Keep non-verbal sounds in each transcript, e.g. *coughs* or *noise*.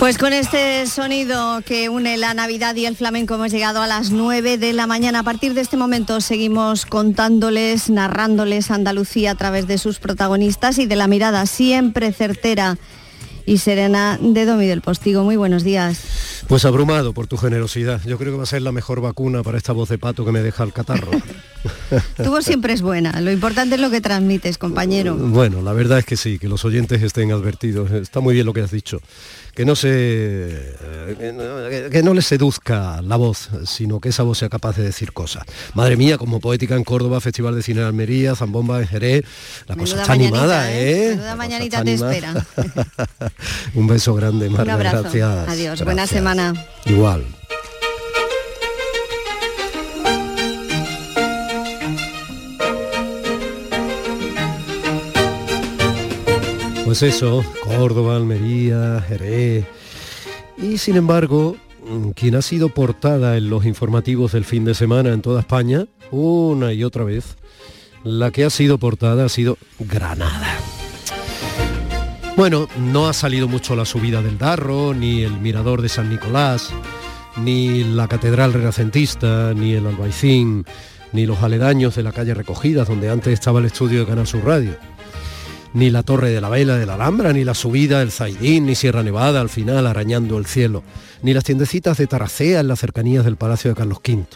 Pues con este sonido que une la Navidad y el flamenco hemos llegado a las 9 de la mañana. A partir de este momento seguimos contándoles, narrándoles Andalucía a través de sus protagonistas y de la mirada siempre certera y serena de Domi del Postigo. Muy buenos días. Pues abrumado por tu generosidad. Yo creo que va a ser la mejor vacuna para esta voz de pato que me deja el catarro. *laughs* tu voz siempre es buena. Lo importante es lo que transmites, compañero. Bueno, la verdad es que sí, que los oyentes estén advertidos. Está muy bien lo que has dicho que no se que no le seduzca la voz, sino que esa voz sea capaz de decir cosas. Madre mía, como poética en Córdoba, Festival de Cine en Almería, Zambomba en Jerez, la cosa está animada, ¿eh? ¿eh? mañanita te espera. *laughs* Un beso grande, Marta. Gracias. Adiós, buena semana. Igual. Pues eso, Córdoba, Almería, Jerez. Y sin embargo, quien ha sido portada en los informativos del fin de semana en toda España, una y otra vez, la que ha sido portada ha sido Granada. Bueno, no ha salido mucho la subida del Darro, ni el mirador de San Nicolás, ni la catedral renacentista, ni el Albaicín, ni los aledaños de la calle Recogidas, donde antes estaba el estudio de Canal Sur Radio ni la Torre de la Vela de la Alhambra, ni la subida del Zaidín, ni Sierra Nevada al final arañando el cielo, ni las tiendecitas de Taracea en las cercanías del Palacio de Carlos V,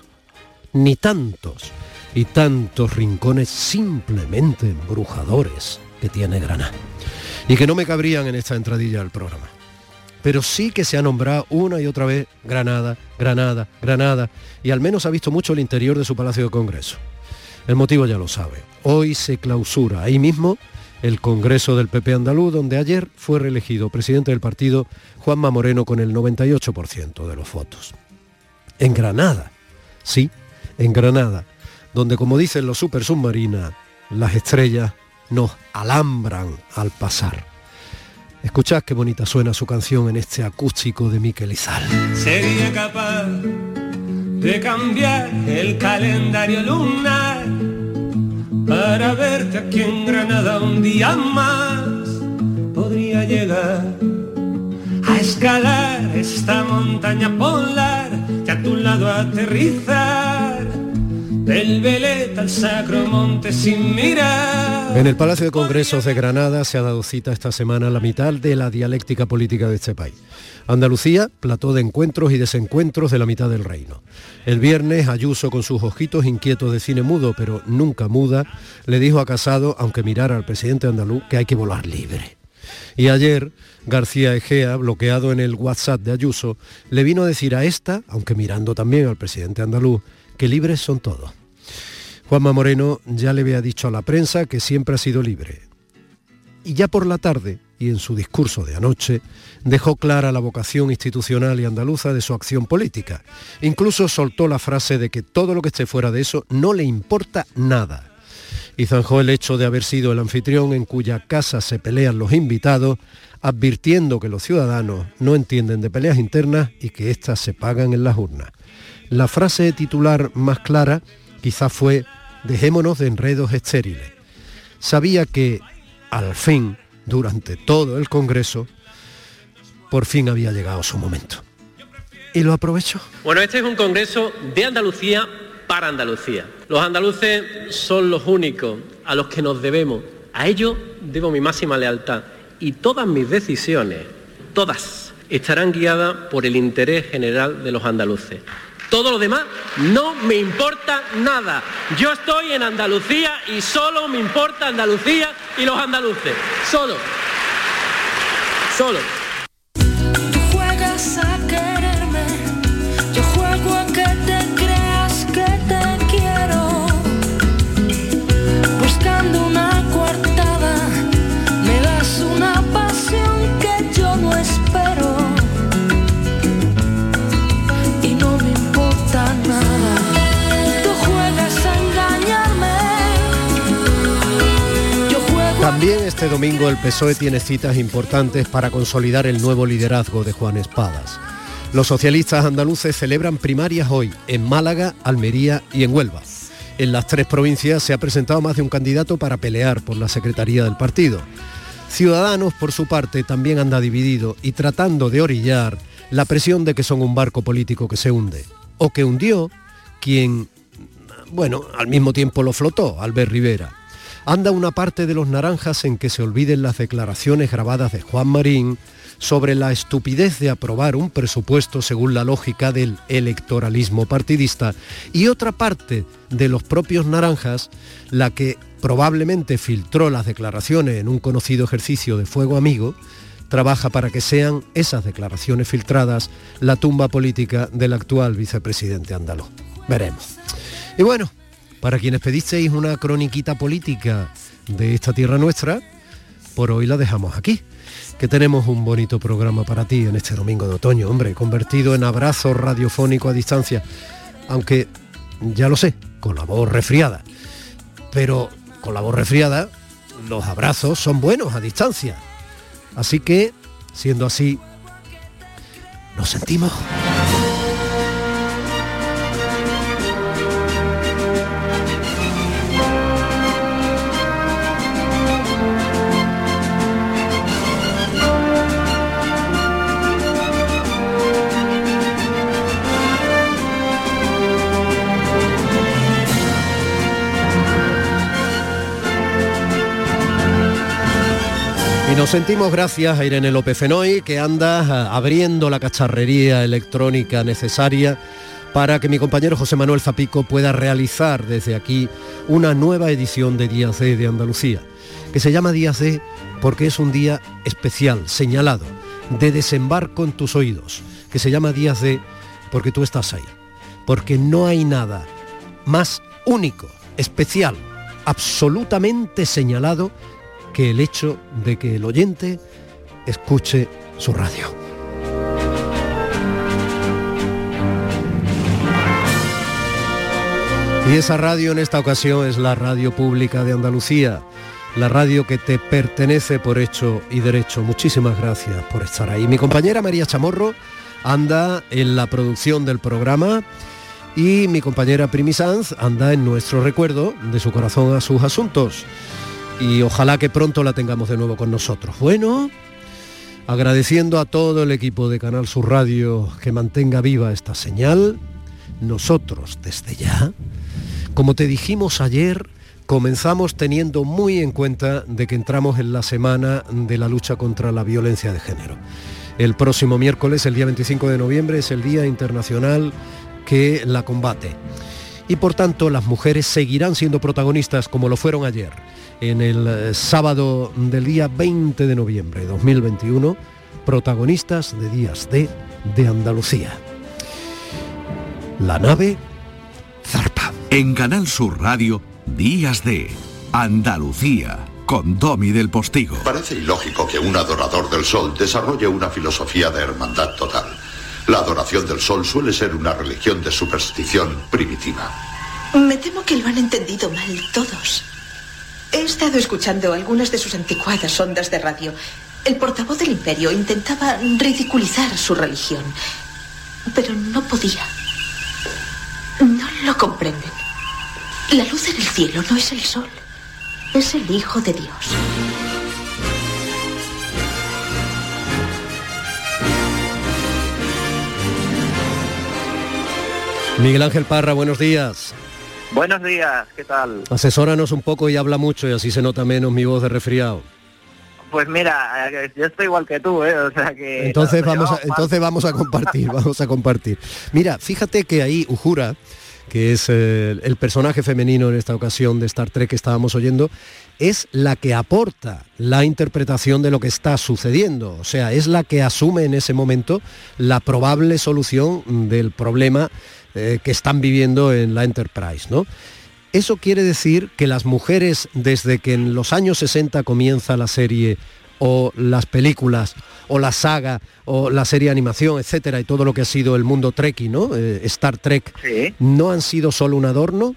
ni tantos y tantos rincones simplemente embrujadores que tiene Granada, y que no me cabrían en esta entradilla del programa. Pero sí que se ha nombrado una y otra vez Granada, Granada, Granada, y al menos ha visto mucho el interior de su Palacio de Congreso. El motivo ya lo sabe. Hoy se clausura ahí mismo el Congreso del PP andaluz, donde ayer fue reelegido presidente del partido Juanma Moreno con el 98% de los votos. En Granada, sí, en Granada, donde como dicen los super submarinas, las estrellas nos alambran al pasar. Escuchad qué bonita suena su canción en este acústico de Miquel Izal. Sería capaz de cambiar el calendario lunar para verte aquí en Granada un día más. Podría llegar a escalar esta montaña polar y a tu lado aterrizar. Del Veleta al Sacro Monte sin mirar. En el Palacio de Congresos de Granada se ha dado cita esta semana la mitad de la dialéctica política de este país. Andalucía, plató de encuentros y desencuentros de la mitad del reino. El viernes, Ayuso, con sus ojitos inquietos de cine mudo, pero nunca muda, le dijo a Casado, aunque mirara al presidente andaluz, que hay que volar libre. Y ayer, García Egea, bloqueado en el WhatsApp de Ayuso, le vino a decir a esta, aunque mirando también al presidente andaluz, que libres son todos. Juanma Moreno ya le había dicho a la prensa que siempre ha sido libre. Y ya por la tarde, y en su discurso de anoche, dejó clara la vocación institucional y andaluza de su acción política. Incluso soltó la frase de que todo lo que esté fuera de eso no le importa nada. Y zanjó el hecho de haber sido el anfitrión en cuya casa se pelean los invitados, advirtiendo que los ciudadanos no entienden de peleas internas y que éstas se pagan en las urnas. La frase titular más clara quizá fue dejémonos de enredos estériles. Sabía que, al fin, durante todo el Congreso, por fin había llegado su momento. Y lo aprovechó. Bueno, este es un Congreso de Andalucía para Andalucía. Los andaluces son los únicos a los que nos debemos. A ellos debo mi máxima lealtad. Y todas mis decisiones, todas, estarán guiadas por el interés general de los andaluces. Todo lo demás no me importa nada. Yo estoy en Andalucía y solo me importa Andalucía y los andaluces. Solo. Solo. También este domingo el PSOE tiene citas importantes para consolidar el nuevo liderazgo de Juan Espadas. Los socialistas andaluces celebran primarias hoy en Málaga, Almería y en Huelva. En las tres provincias se ha presentado más de un candidato para pelear por la secretaría del partido. Ciudadanos, por su parte, también anda dividido y tratando de orillar la presión de que son un barco político que se hunde, o que hundió quien, bueno, al mismo tiempo lo flotó, Albert Rivera. Anda una parte de los naranjas en que se olviden las declaraciones grabadas de Juan Marín sobre la estupidez de aprobar un presupuesto según la lógica del electoralismo partidista y otra parte de los propios naranjas, la que probablemente filtró las declaraciones en un conocido ejercicio de fuego amigo, trabaja para que sean esas declaraciones filtradas la tumba política del actual vicepresidente andaluz. Veremos. Y bueno, para quienes pedisteis una croniquita política de esta tierra nuestra, por hoy la dejamos aquí. Que tenemos un bonito programa para ti en este domingo de otoño, hombre, convertido en abrazo radiofónico a distancia. Aunque, ya lo sé, con la voz resfriada. Pero con la voz resfriada, los abrazos son buenos a distancia. Así que, siendo así, nos sentimos. Nos sentimos gracias a Irene López Fenoy, que anda eh, abriendo la cacharrería electrónica necesaria para que mi compañero José Manuel Zapico pueda realizar desde aquí una nueva edición de Días D de Andalucía, que se llama Días D porque es un día especial, señalado, de desembarco en tus oídos, que se llama Días D porque tú estás ahí, porque no hay nada más único, especial, absolutamente señalado que el hecho de que el oyente escuche su radio. Y esa radio en esta ocasión es la Radio Pública de Andalucía, la radio que te pertenece por hecho y derecho. Muchísimas gracias por estar ahí. Mi compañera María Chamorro anda en la producción del programa y mi compañera Primi Sanz anda en nuestro recuerdo de su corazón a sus asuntos y ojalá que pronto la tengamos de nuevo con nosotros. Bueno, agradeciendo a todo el equipo de Canal Sur Radio que mantenga viva esta señal, nosotros desde ya, como te dijimos ayer, comenzamos teniendo muy en cuenta de que entramos en la semana de la lucha contra la violencia de género. El próximo miércoles, el día 25 de noviembre, es el Día Internacional que la combate. Y por tanto las mujeres seguirán siendo protagonistas como lo fueron ayer en el eh, sábado del día 20 de noviembre de 2021, protagonistas de Días D de Andalucía. La nave zarpa. En Canal Sur Radio, Días de Andalucía, con Domi del Postigo. Parece ilógico que un adorador del sol desarrolle una filosofía de hermandad total. La adoración del sol suele ser una religión de superstición primitiva. Me temo que lo han entendido mal todos. He estado escuchando algunas de sus anticuadas ondas de radio. El portavoz del imperio intentaba ridiculizar su religión, pero no podía. No lo comprenden. La luz en el cielo no es el sol, es el Hijo de Dios. Miguel Ángel Parra, buenos días. Buenos días, ¿qué tal? Asesóranos un poco y habla mucho y así se nota menos mi voz de resfriado. Pues mira, eh, yo estoy igual que tú, ¿eh? O sea que... Entonces vamos a, entonces vamos a compartir, *laughs* vamos a compartir. Mira, fíjate que ahí Uhura, que es eh, el personaje femenino en esta ocasión de Star Trek que estábamos oyendo, es la que aporta la interpretación de lo que está sucediendo, o sea, es la que asume en ese momento la probable solución del problema eh, que están viviendo en la Enterprise, ¿no? Eso quiere decir que las mujeres, desde que en los años 60 comienza la serie o las películas o la saga o la serie de animación, etcétera, y todo lo que ha sido el mundo Trekkie, ¿no? Eh, Star Trek, ¿no han sido solo un adorno?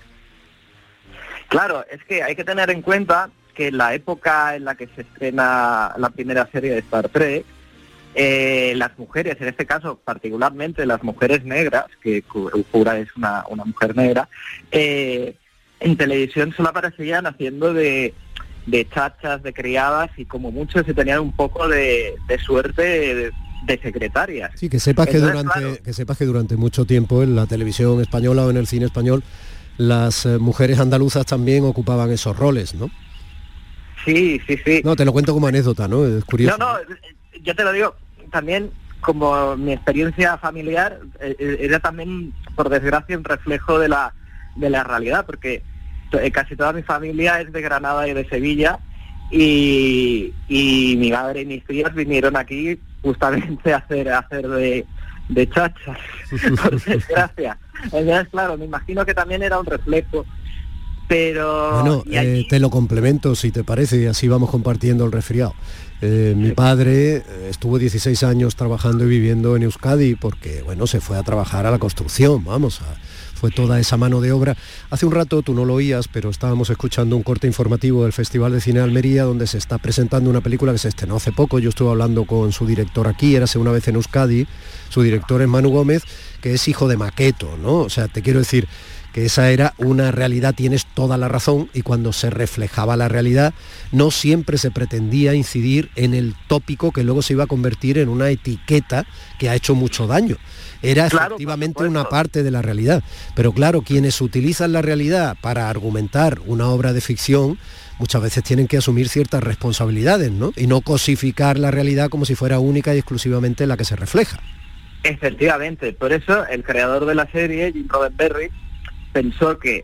Claro, es que hay que tener en cuenta que la época en la que se estrena la primera serie de Star Trek, eh, las mujeres, en este caso particularmente las mujeres negras, que Uhura es una, mujer negra, eh, en televisión solo aparecían haciendo de, de chachas, de criadas y como muchos se tenían un poco de, suerte de, secretarias. Sí, que sepas que durante que sepas que durante mucho tiempo en la televisión española o en el cine español las eh, mujeres andaluzas también ocupaban esos roles, ¿no? Sí, sí, sí. No, te lo cuento como anécdota, ¿no? Es curioso. No, no, yo te lo digo también como mi experiencia familiar eh, eh, era también, por desgracia, un reflejo de la, de la realidad, porque casi toda mi familia es de Granada y de Sevilla y, mi madre y mis tías vinieron aquí justamente *laughs* a hacer, a hacer de, de chachas, *laughs* por *laughs* desgracia. Entonces, claro, me imagino que también era un reflejo. Pero... Bueno, eh, te lo complemento si te parece y así vamos compartiendo el resfriado. Eh, mi padre eh, estuvo 16 años trabajando y viviendo en Euskadi porque, bueno, se fue a trabajar a la construcción, vamos, fue toda esa mano de obra. Hace un rato tú no lo oías, pero estábamos escuchando un corte informativo del Festival de Cine de Almería donde se está presentando una película que se estrenó hace poco. Yo estuve hablando con su director aquí, érase una vez en Euskadi. Su director es Manu Gómez, que es hijo de Maqueto, ¿no? O sea, te quiero decir que esa era una realidad, tienes toda la razón, y cuando se reflejaba la realidad, no siempre se pretendía incidir en el tópico que luego se iba a convertir en una etiqueta que ha hecho mucho daño era efectivamente una parte de la realidad. Pero claro, quienes utilizan la realidad para argumentar una obra de ficción, muchas veces tienen que asumir ciertas responsabilidades, ¿no? Y no cosificar la realidad como si fuera única y exclusivamente la que se refleja. Efectivamente, por eso el creador de la serie, Jim Roddenberry, pensó que,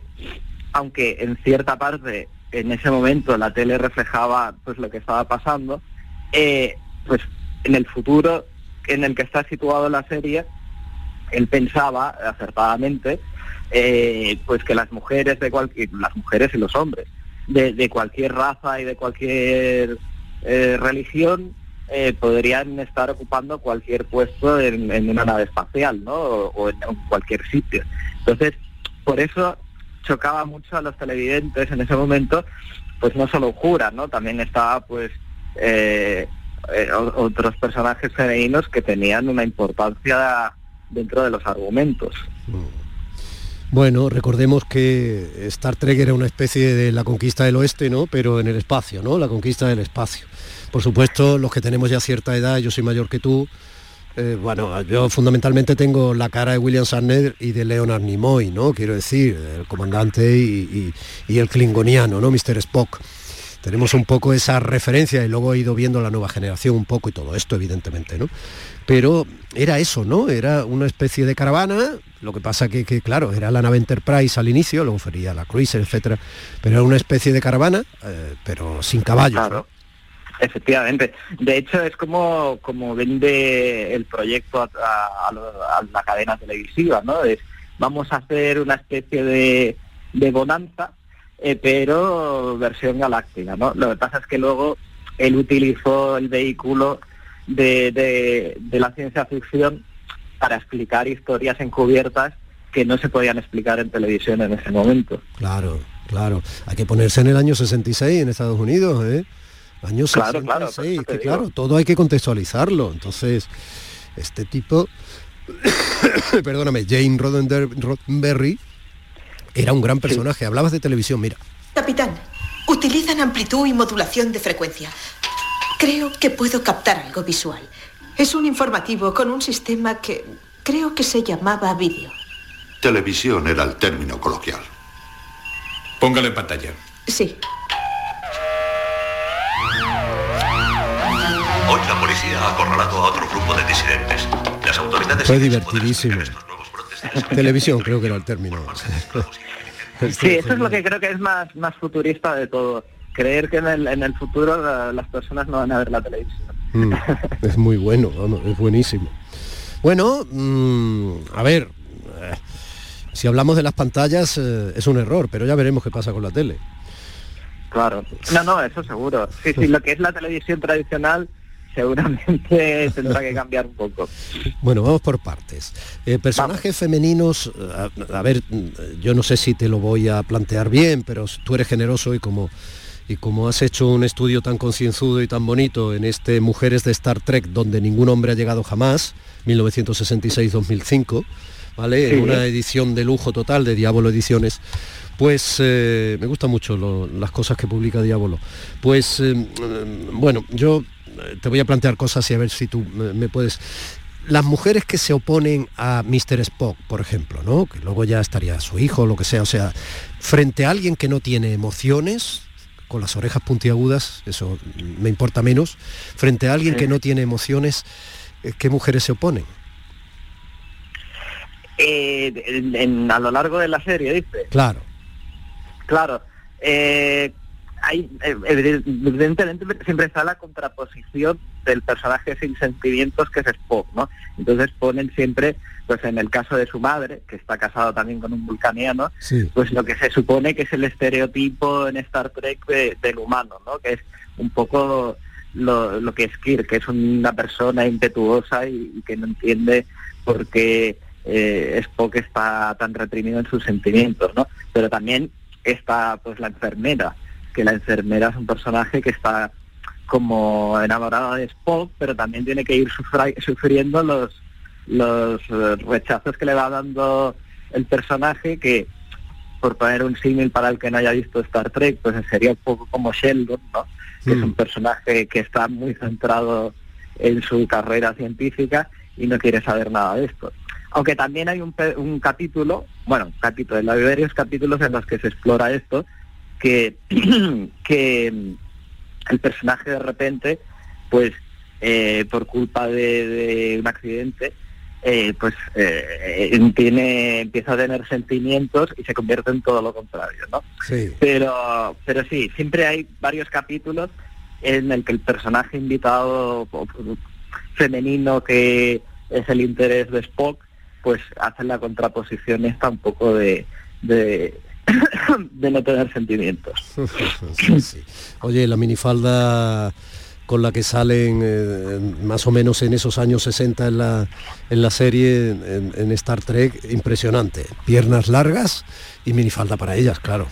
aunque en cierta parte en ese momento la tele reflejaba pues lo que estaba pasando, eh, pues en el futuro en el que está situado la serie él pensaba acertadamente eh, pues que las mujeres de cualquier las mujeres y los hombres de, cualquier raza y de cualquier eh, religión podrían estar ocupando cualquier puesto en, una nave espacial ¿no? o, en, cualquier sitio entonces por eso chocaba mucho a los televidentes en ese momento pues no solo Jura no también estaba pues otros personajes femeninos que tenían una importancia dentro de los argumentos. Bueno, recordemos que Star Trek era una especie de la conquista del oeste, ¿no? Pero en el espacio, ¿no? La conquista del espacio. Por supuesto, los que tenemos ya cierta edad, yo soy mayor que tú, eh, bueno, yo fundamentalmente tengo la cara de William Shatner y de Leonard Nimoy, ¿no? Quiero decir, el comandante y, el klingoniano, ¿no? Mr. Spock tenemos un poco esa referencia y luego he ido viendo la nueva generación un poco y todo esto, evidentemente, ¿no? Pero era eso, ¿no? Era una especie de caravana, lo que pasa que, claro, era la nave Enterprise al inicio, luego sería la Cruiser, etcétera, pero era una especie de caravana, eh, pero sin caballos. Efectivamente. De hecho, es como, como vende el proyecto a, la cadena televisiva, ¿no? Es, vamos a hacer una especie de, de bonanza eh, pero versión galáctica, ¿no? Lo que pasa es que luego él utilizó el vehículo de, la ciencia ficción para explicar historias encubiertas que no se podían explicar en televisión en ese momento. Claro, claro. Hay que ponerse en el año 66 en Estados Unidos, ¿eh? Año claro, 66, claro, claro, todo hay que contextualizarlo. Entonces, este tipo, *coughs* perdóname, Jane Roddenberry, era un gran personaje. Hablabas de televisión, mira. Capitán, utilizan amplitud y modulación de frecuencia. Creo que puedo captar algo visual. Es un informativo con un sistema que creo que se llamaba vídeo. Televisión era el término coloquial. Póngalo en pantalla. Sí. Acorralado a otro grupo de disidentes. Las autoridades... Fue divertidísimo. Televisión creo que era el término. Sí, eso es lo que creo que es más, más futurista de todo. Creer que en el, en el futuro las personas no van a ver la televisión. Mm, es muy bueno, es buenísimo. Bueno, mm, a ver, eh, si hablamos de las pantallas eh, es un error, pero ya veremos qué pasa con la tele. Claro, no, no, eso seguro. Sí, sí, lo que es la televisión tradicional seguramente *laughs* tendrá que cambiar un poco. Bueno, vamos por partes. Eh, personajes femeninos, a, ver, yo no sé si te lo voy a plantear bien, pero tú eres generoso y como y como has hecho un estudio tan concienzudo y tan bonito en este Mujeres de Star Trek, donde ningún hombre ha llegado jamás, 1966-2005, ¿vale? En una edición de lujo total de Diablo Ediciones, Pues eh, me gustan mucho las cosas que publica Diablo. Pues eh, bueno, yo te voy a plantear cosas y a ver si tú me puedes las mujeres que se oponen a Mr. Spock, por ejemplo, ¿no? Que luego ya estaría su hijo o lo que sea, o sea, frente a alguien que no tiene emociones, con las orejas puntiagudas, eso me importa menos, frente a alguien que no tiene emociones, eh, ¿qué mujeres se oponen? Eh, a lo largo de la serie, dice. Claro. Claro. Eh, hay, evidentemente siempre está la contraposición del personaje sin sentimientos que es Spock, ¿no? Entonces ponen siempre, pues en el caso de su madre, que está casado también con un vulcaniano, pues lo que se supone que es el estereotipo en Star Trek del humano, ¿no? Que es un poco lo, que es Kirk, que es una persona impetuosa y, que no entiende por qué eh, Spock está tan reprimido en sus sentimientos, ¿no? Pero también está pues la enfermera, que la enfermera es un personaje que está como enamorada de Spock, pero también tiene que ir sufriendo los, los eh, rechazos que le va dando el personaje, que por poner un símil para el que no haya visto Star Trek, pues sería un poco como Sheldon, ¿no? que es un mm. personaje que está muy centrado en su carrera científica y no quiere saber nada de esto. Aunque también hay un, un capítulo, bueno, capítulo, hay varios capítulos en los que se explora esto, que, *clears throat* que el personaje de repente, pues eh, por culpa de, un accidente, eh, pues eh, tiene, empieza a tener sentimientos y se convierte en todo lo contrario, ¿no? Sí. Pero, pero sí, siempre hay varios capítulos en el que el personaje invitado femenino que es el interés de Spock, pues hace la contraposición esta un poco de, de *coughs* no tener sentimientos. *laughs* Oye, la minifalda con la que salen eh, más o menos en esos años 60 en la, en la serie, en, Star Trek, impresionante. Piernas largas y minifalda para ellas, claro.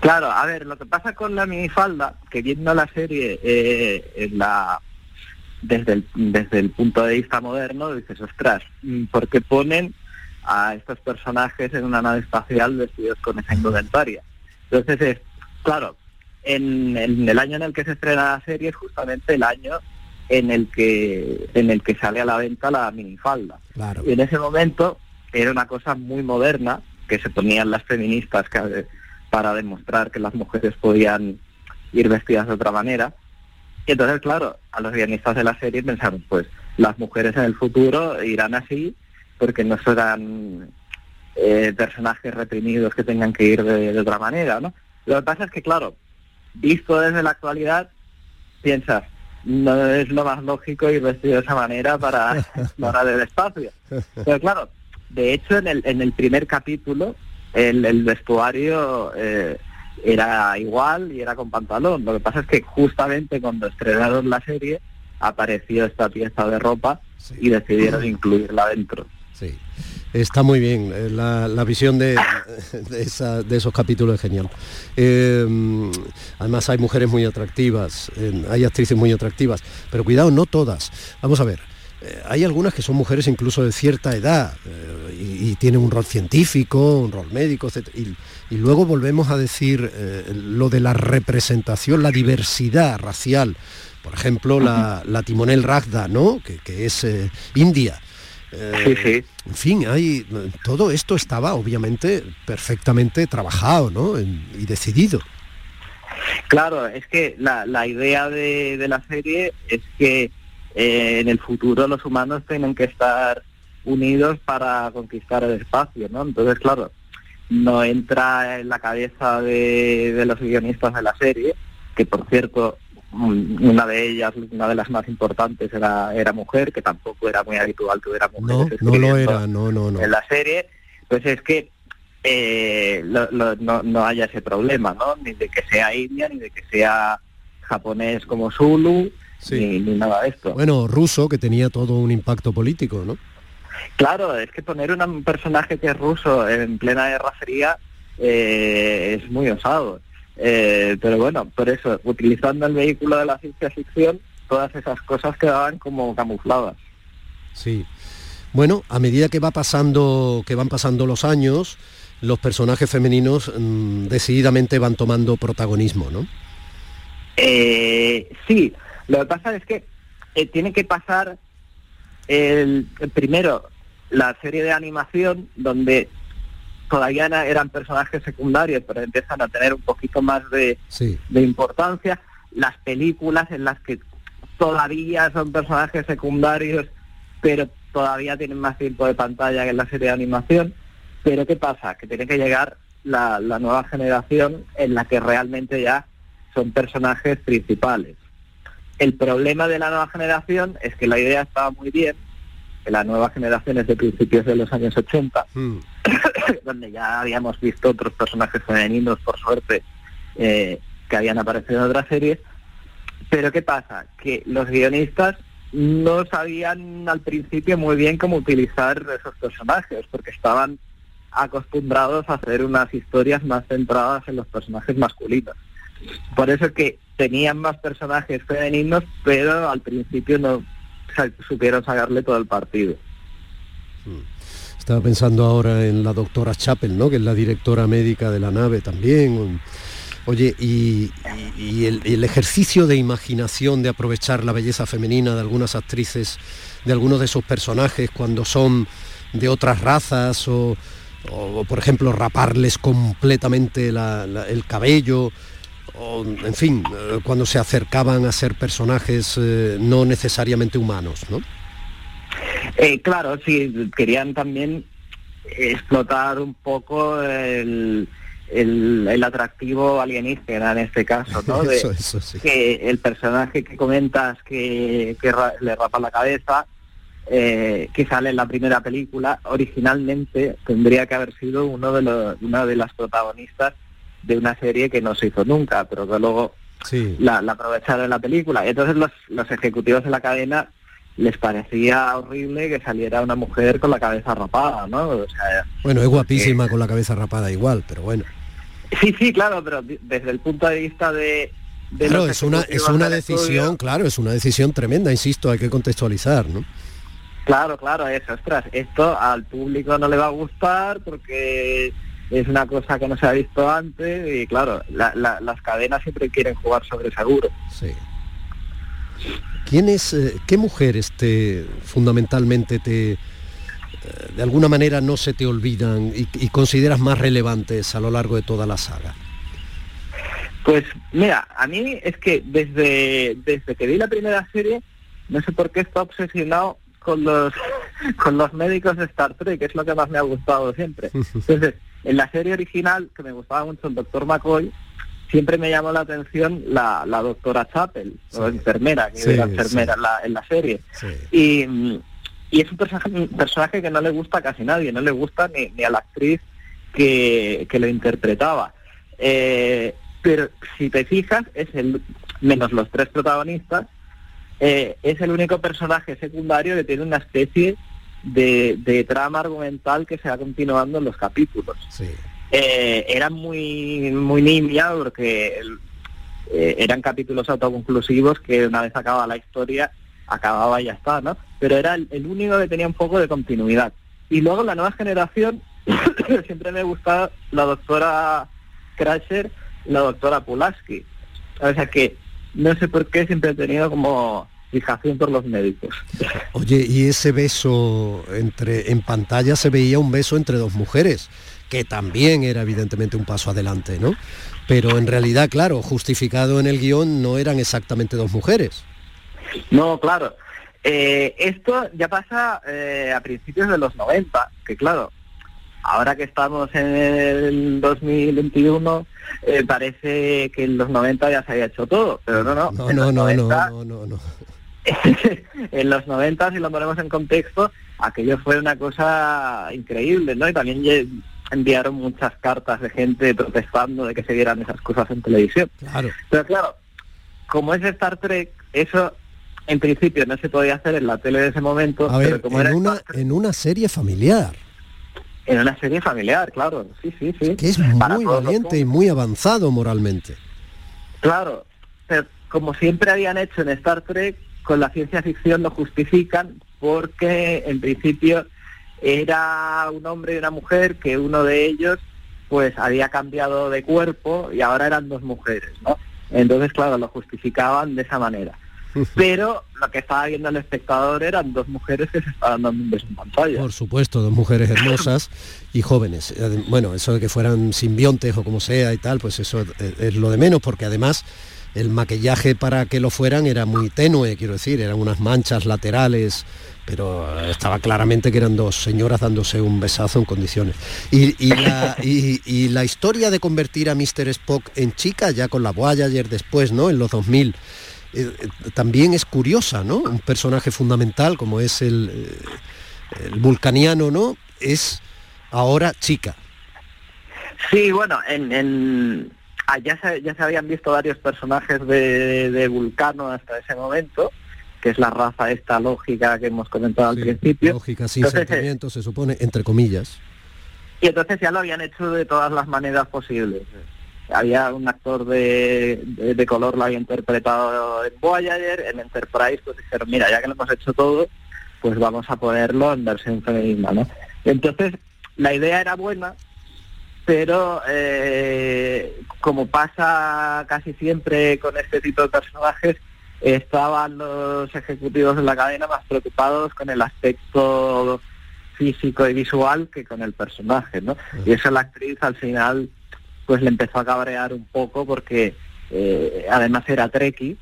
Claro, a ver, lo que pasa con la minifalda, que viendo la serie eh, en la, desde, el, desde el punto de vista moderno, dices, ostras, porque ponen a estos personajes en una nave espacial vestidos con esa indumentaria. Entonces, es, claro, en, el año en el que se estrena la serie es justamente el año en el que en el que sale a la venta la minifalda. Y en ese momento era una cosa muy moderna que se ponían las feministas para demostrar que las mujeres podían ir vestidas de otra manera. Y entonces, claro, a los guionistas de la serie pensaron, pues las mujeres en el futuro irán así porque no serán eh, personajes reprimidos que tengan que ir de, otra manera, ¿no? Lo que pasa es que, claro, visto desde la actualidad, piensas, no es lo más lógico ir vestido de esa manera para *laughs* explorar el espacio. Pero claro, de hecho, en el, en el primer capítulo, el, el vestuario eh, era igual y era con pantalón. Lo que pasa es que justamente cuando estrenaron la serie, apareció esta pieza de ropa y decidieron incluirla dentro. Sí, está muy bien. Eh, la, visión *coughs* de, esos capítulos es genial. Eh, además hay mujeres muy atractivas, hay actrices muy atractivas, pero cuidado, no todas. Vamos a ver. Eh, hay algunas que son mujeres incluso de cierta edad y, tienen un rol científico, un rol médico, etc. Y, luego volvemos a decir lo de la representación, la diversidad racial. Por ejemplo, la, timonel Ragda, ¿no? que, es india eh, en fin, hay, todo esto estaba obviamente perfectamente trabajado ¿no? y decidido. Claro, es que la, la idea de, la serie es que eh, en el futuro los humanos tienen que estar unidos para conquistar el espacio, ¿no? Entonces, claro, no entra en la cabeza de, de los guionistas de la serie, que por cierto una de ellas, una de las más importantes, era, era mujer, que tampoco era muy habitual que hubiera mujeres. No, no lo era, no, no, no. En la serie, pues es que eh, no, no haya ese problema, ¿no? Ni de que sea india, ni de que sea japonés como Zulu, ni, nada de esto. Bueno, ruso, que tenía todo un impacto político, ¿no? Claro, es que poner un personaje que es ruso en plena guerra fría eh, es muy osado. Eh, pero bueno, por eso, utilizando el vehículo de la ciencia ficción, todas esas cosas quedaban como camufladas. Sí. Bueno, a medida que va pasando, que van pasando los años, los personajes femeninos mm, decididamente van tomando protagonismo, ¿no? Eh, sí, lo que pasa es que eh, tiene que pasar el, primero la serie de animación donde todavía eran personajes secundarios, pero empiezan a tener un poquito más de, de importancia. Las películas en las que todavía son personajes secundarios, pero todavía tienen más tiempo de pantalla que en la serie de animación. Pero ¿qué pasa? Que tiene que llegar la, la nueva generación en la que realmente ya son personajes principales. El problema de la nueva generación es que la idea estaba muy bien, que la nueva generación es de principios de los años 80, hmm. *coughs* *laughs* donde ya habíamos visto otros personajes femeninos, por suerte, eh, que habían aparecido en otras series. Pero ¿qué pasa? Que los guionistas no sabían al principio muy bien cómo utilizar esos personajes, porque estaban acostumbrados a hacer unas historias más centradas en los personajes masculinos. Por eso que tenían más personajes femeninos, pero al principio no supieron sacarle todo el partido. Hmm. Estaba pensando ahora en la doctora Chappell, ¿no? que es la directora médica de la nave también. Oye, y, el, ejercicio de imaginación, de aprovechar la belleza femenina de algunas actrices, de algunos de esos personajes cuando son de otras razas o, por ejemplo, raparles completamente el cabello en fin, eh, cuando se acercaban a ser personajes eh, no necesariamente humanos, ¿no? Eh, claro, sí, querían también explotar un poco el, atractivo alienígena en este caso, ¿no? *laughs* eso, eso, sí. Que el personaje que comentas que, le rapa la cabeza, que sale en la primera película, originalmente tendría que haber sido uno de los, una de las protagonistas de una serie que no se hizo nunca, pero que luego la, aprovecharon en la película. Entonces los, los ejecutivos de la cadena les parecía horrible que saliera una mujer con la cabeza rapada, ¿no? bueno, es guapísima con la cabeza rapada igual, pero bueno. Sí, sí, claro, pero desde el punto de vista de... claro, es una, es una decisión, claro, es una decisión tremenda, insisto, hay que contextualizar, ¿no? Claro, claro, eso, ostras, esto al público no le va a gustar porque es una cosa que no se ha visto antes y claro, las cadenas siempre quieren jugar sobre seguro. Sí. ¿Quién eh, qué mujeres te fundamentalmente te eh, de alguna manera no se te olvidan y, consideras más relevantes a lo largo de toda la saga? Pues mira, a mí es que desde, desde que vi la primera serie, no sé por qué está obsesionado con los *laughs* con los médicos de Star Trek, que es lo que más me ha gustado siempre. *laughs* Entonces, en la serie original, que me gustaba mucho el doctor McCoy, siempre me llamó la atención la, doctora Chappell, la enfermera, que era enfermera en, la, serie. Y, es un personaje, que no le gusta a casi nadie, no le gusta ni, a la actriz que, lo interpretaba. Eh, pero si te fijas, es el menos los tres protagonistas, eh, es el único personaje secundario que tiene una especie de, trama argumental que se va continuando en los capítulos. Eh, era muy, muy niña porque eh, eran capítulos autoconclusivos que una vez acababa la historia, acababa y ya está, ¿no? Pero era el, único que tenía un poco de continuidad. Y luego la nueva generación, *coughs* siempre me gustaba la doctora Crasher, la doctora Pulaski. O sea que no sé por qué siempre he tenido como fijación por los médicos. Oye, y ese beso entre en pantalla se veía un beso entre dos mujeres, que también era evidentemente un paso adelante, ¿no? Pero en realidad, claro, justificado en el guion no eran exactamente dos mujeres. No, claro. Eh, esto ya pasa eh, a principios de los 90, que claro, ahora que estamos en el 2021, eh, parece que en los 90 ya se había hecho todo, pero no, no. No, no, no, no, no, *laughs* no. en los 90, si lo ponemos en contexto, aquello fue una cosa increíble, ¿no? Y también enviaron muchas cartas de gente protestando de que se vieran esas cosas en televisión. Claro. Pero claro, como es Star Trek, eso en principio no se podía hacer en la tele de ese momento. pero como en, una, en una serie familiar. En una serie familiar, claro, sí, sí, sí. que es muy valiente y muy avanzado moralmente. Claro, pero como siempre habían hecho en Star Trek, con la ciencia ficción lo justifican porque en principio era un hombre y una mujer que uno de ellos pues había cambiado de cuerpo y ahora eran dos mujeres, ¿no? Entonces, claro, lo justificaban de esa manera. Pero lo que estaba viendo el espectador eran dos mujeres que se estaban dando un beso en pantalla. Por supuesto, dos mujeres hermosas y jóvenes. Bueno, eso de que fueran simbiontes o como sea y tal, pues eso es lo de menos, porque además el maquillaje para que lo fueran era muy tenue, quiero decir, eran unas manchas laterales, pero estaba claramente que eran dos señoras dándose un besazo en condiciones. Y, la, historia de convertir a Mr. Spock en chica, ya con la Voyager después, ¿no? En los 2000, eh, también es curiosa, ¿no? Un personaje fundamental como es el, eh, vulcaniano, ¿no? Es ahora chica. Sí, bueno, en, Ah, ya, se, ya se habían visto varios personajes de, Vulcano hasta ese momento, que es la raza esta lógica que hemos comentado al principio. Lógica, sin sentimientos, se supone, entre comillas. Y entonces ya lo habían hecho de todas las maneras posibles. Había un actor de, de, color, lo había interpretado en Voyager, en Enterprise, pues dijeron, mira, ya que lo hemos hecho todo, pues vamos a ponerlo en versión femenina, ¿no? Entonces, la idea era buena, pero eh, como pasa casi siempre con este tipo de personajes, estaban los ejecutivos de la cadena más preocupados con el aspecto físico y visual que con el personaje, ¿no? Y eso la actriz al final pues le empezó a cabrear un poco porque eh, además era treki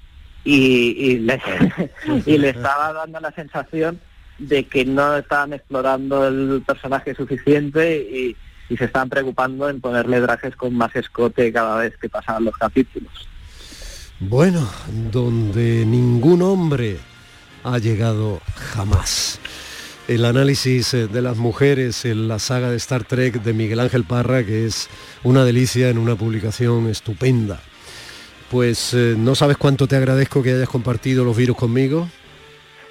y, le, *laughs* y le estaba dando la sensación de que no estaban explorando el personaje suficiente y, y se están preocupando en ponerle trajes con más escote cada vez que pasan los capítulos. Bueno, donde ningún hombre ha llegado jamás. El análisis eh, de las mujeres en la saga de Star Trek de Miguel Ángel Parra, que es una delicia en una publicación estupenda. Pues eh, no sabes cuánto te agradezco que hayas compartido los virus conmigo.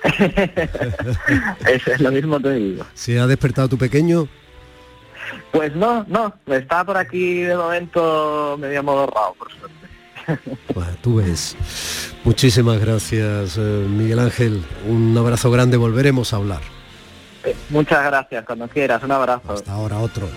*laughs* es lo mismo te digo. ¿Se ha despertado tu pequeño? Pues no, no, está por aquí de momento medio amodorrado, por suerte. Bueno, tú ves. Muchísimas gracias, eh, Miguel Ángel. Un abrazo grande, volveremos a hablar. Eh, muchas gracias, cuando quieras, un abrazo. Hasta ahora otro.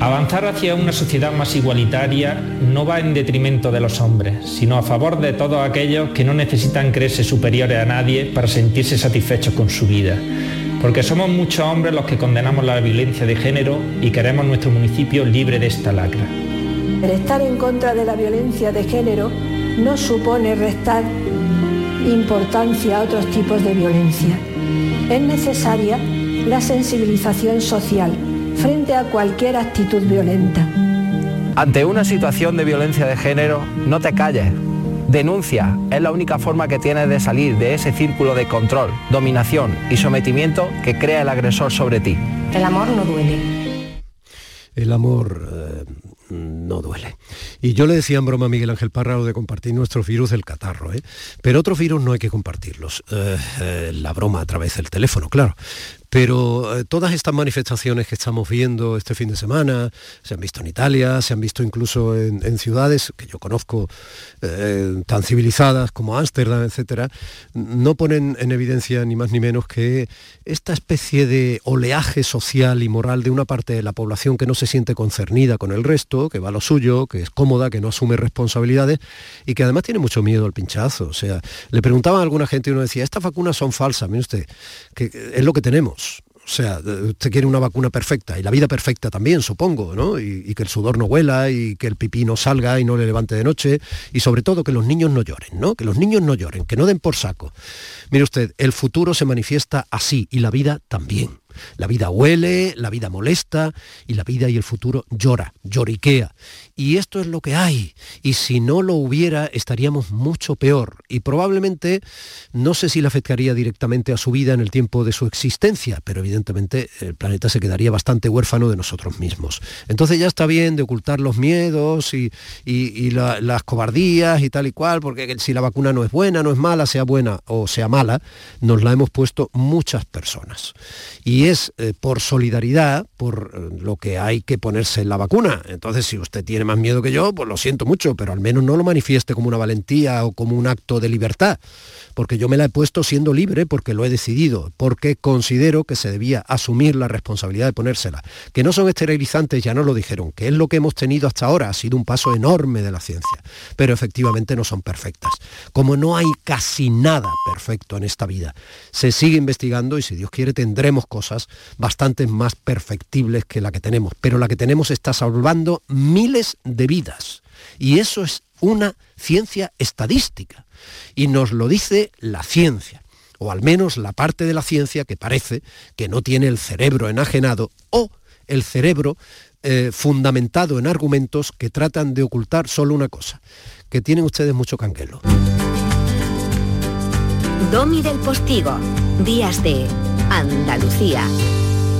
Avanzar hacia una sociedad más igualitaria no va en detrimento de los hombres, sino a favor de todos aquellos que no necesitan creerse superiores a nadie para sentirse satisfechos con su vida porque somos muchos hombres los que condenamos la violencia de género y queremos nuestro municipio libre de esta lacra. El estar en contra de la violencia de género no supone restar importancia a otros tipos de violencia. Es necesaria la sensibilización social frente a cualquier actitud violenta. Ante una situación de violencia de género, no te calles Denuncia es la única forma que tienes de salir de ese círculo de control, dominación y sometimiento que crea el agresor sobre ti. El amor no duele. El amor eh, no duele. Y yo le decía en broma a Miguel Ángel Parra de compartir nuestros virus del catarro, ¿eh? pero otros virus no hay que compartirlos. Eh, la broma a través del teléfono, claro. Pero eh, todas estas manifestaciones que estamos viendo este fin de semana, se han visto en Italia, se han visto incluso en, ciudades que yo conozco eh, tan civilizadas como Ámsterdam, etcétera, no ponen en evidencia ni más ni menos que esta especie de oleaje social y moral de una parte de la población que no se siente concernida con el resto, que va a lo suyo, que es cómoda, que no asume responsabilidades y que además tiene mucho miedo al pinchazo. O sea, le preguntaban a alguna gente y uno decía, estas vacunas son falsas, mire usted, que es lo que tenemos. O sea, usted quiere una vacuna perfecta y la vida perfecta también, supongo, ¿no? Y, que el sudor no huela y que el pipí no salga y no le levante de noche y sobre todo que los niños no lloren, ¿no? Que los niños no lloren, que no den por saco. Mire usted, el futuro se manifiesta así y la vida también. La vida huele, la vida molesta y la vida y el futuro llora, lloriquea. Y esto es lo que hay. Y si no lo hubiera, estaríamos mucho peor. Y probablemente, no sé si le afectaría directamente a su vida en el tiempo de su existencia, pero evidentemente el planeta se quedaría bastante huérfano de nosotros mismos. Entonces ya está bien de ocultar los miedos y, las cobardías y tal y cual, porque si la vacuna no es buena, no es mala, sea buena o sea mala, nos la hemos puesto muchas personas. Y es eh, por solidaridad, por eh, lo que hay que ponerse en la vacuna. Entonces, si usted tiene más miedo que yo, pues lo siento mucho, pero al menos no lo manifieste como una valentía o como un acto de libertad, porque yo me la he puesto siendo libre porque lo he decidido, porque considero que se debía asumir la responsabilidad de ponérsela. Que no son esterilizantes, ya no lo dijeron, que es lo que hemos tenido hasta ahora, ha sido un paso enorme de la ciencia, pero efectivamente no son perfectas. Como no hay casi nada perfecto en esta vida, se sigue investigando y si Dios quiere tendremos cosas bastante más perfectibles que la que tenemos, pero la que tenemos está salvando miles de vidas. Y eso es una ciencia estadística. Y nos lo dice la ciencia, o al menos la parte de la ciencia que parece que no tiene el cerebro enajenado o el cerebro eh, fundamentado en argumentos que tratan de ocultar solo una cosa, que tienen ustedes mucho canguelo. Domi del Postigo, Días de Andalucía.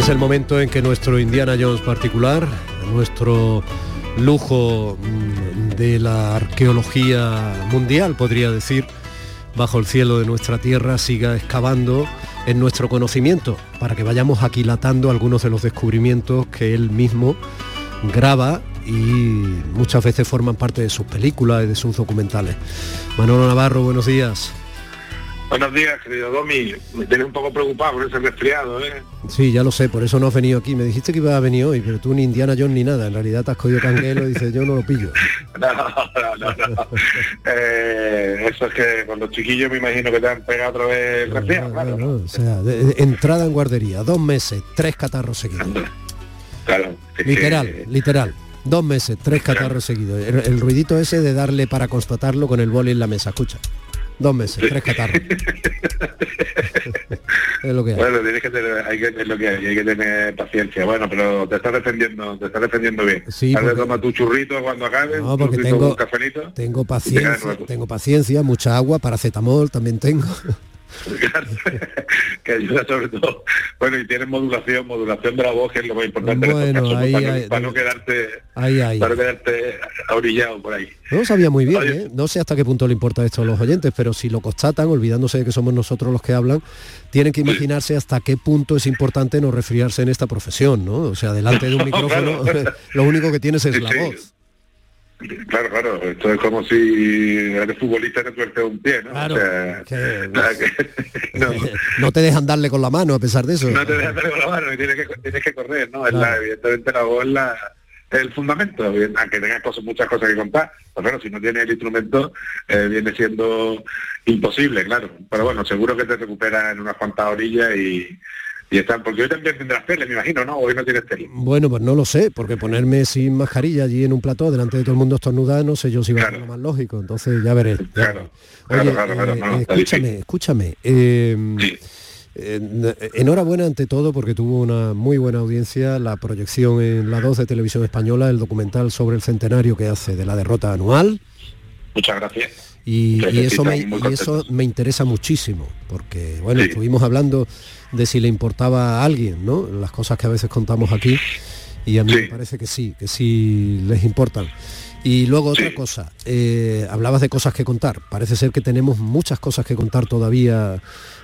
Es el momento en que nuestro Indiana Jones particular, nuestro lujo mm, de la arqueología mundial, podría decir, bajo el cielo de nuestra tierra, siga excavando en nuestro conocimiento, para que vayamos aquilatando algunos de los descubrimientos que él mismo graba y muchas veces forman parte de sus películas y de sus documentales. Manolo Navarro, buenos días. Buenos días, querido Domi. Me tienes un poco preocupado por ese resfriado, ¿eh? Sí, ya lo sé, por eso no has venido aquí. Me dijiste que iba a venir hoy, pero tú ni Indiana Jones ni nada. En realidad te has cogido canguelo y dices, yo no lo pillo. *laughs* No, no, no, no. Eh, eso es que cuando chiquillos me imagino que te han pegado otra vez el resfriado, claro. No, o sea, de- de- entrada en guardería, dos meses, tres catarros seguidos. Claro. que- Literal, literal. Dos meses, tres catarros seguidos. El, el ruidito ese de darle para constatarlo con el boli en la mesa, escucha. Dos meses, tres catarros. *laughs* es lo que hay. Bueno, tienes que tener, hay que, es lo que hay, hay que tener paciencia. Bueno, pero te estás defendiendo, te estás defendiendo bien. Sí, Ahora porque- toma tu churrito cuando acabes, No, porque tengo- un cafelito. Tengo te paciencia, nuevo. tengo paciencia, mucha agua, paracetamol también tengo. *laughs* Que ayuda sobre todo. Bueno, y tienes modulación, modulación de la voz, que es lo más importante en estos Bueno, casos, ahí para, no- hay- para no quedarte, Ahí, ahí. para no quedarte orillado por ahí. No lo sabía muy bien, ¿eh? no sé hasta qué punto le importa esto a los oyentes, pero si lo constatan, olvidándose de que somos nosotros los que hablan, tienen que imaginarse hasta qué punto es importante no resfriarse en esta profesión, ¿no? O sea, delante de un *laughs* micrófono, *laughs* lo único que tienes es Sí, la sí. voz. Claro, claro, esto es como si eres futbolista y te tuerces un pie, ¿no? Claro, O sea, que- *laughs* nada, que- no, *laughs* No te dejan darle con la mano a pesar de eso. no te dejas darle con la mano y tienes que, tienes que correr, ¿no? Es la- Claro. evidentemente la voz es la, es el fundamento, aunque tengas cosas, muchas cosas que contar, pues claro, si no tienes el instrumento eh, viene siendo imposible, claro. Pero bueno, seguro que te recuperas en unas cuantas orillas y, y están, porque hoy también tendrás tele, me imagino, ¿no? Hoy no tienes tele. Bueno, pues no lo sé, porque ponerme sin mascarilla allí en un plató delante de todo el mundo estornudar, no sé yo si va a ser lo más lógico, entonces ya veré. Oye, claro, claro, eh, no, escúchame, escúchame. eh, eh, enhorabuena ante todo porque tuvo una muy buena audiencia la proyección en la 2 de Televisión Española, el documental sobre el centenario que hace de la derrota anual. Muchas gracias. Y, eso, me, y eso me interesa muchísimo, porque bueno, Sí. estuvimos hablando de si le importaba a alguien, ¿no? Las cosas que a veces contamos aquí, y a mí me parece que sí, que sí les importan. Y luego otra cosa, eh, hablabas de cosas que contar. Parece ser que tenemos muchas cosas que contar todavía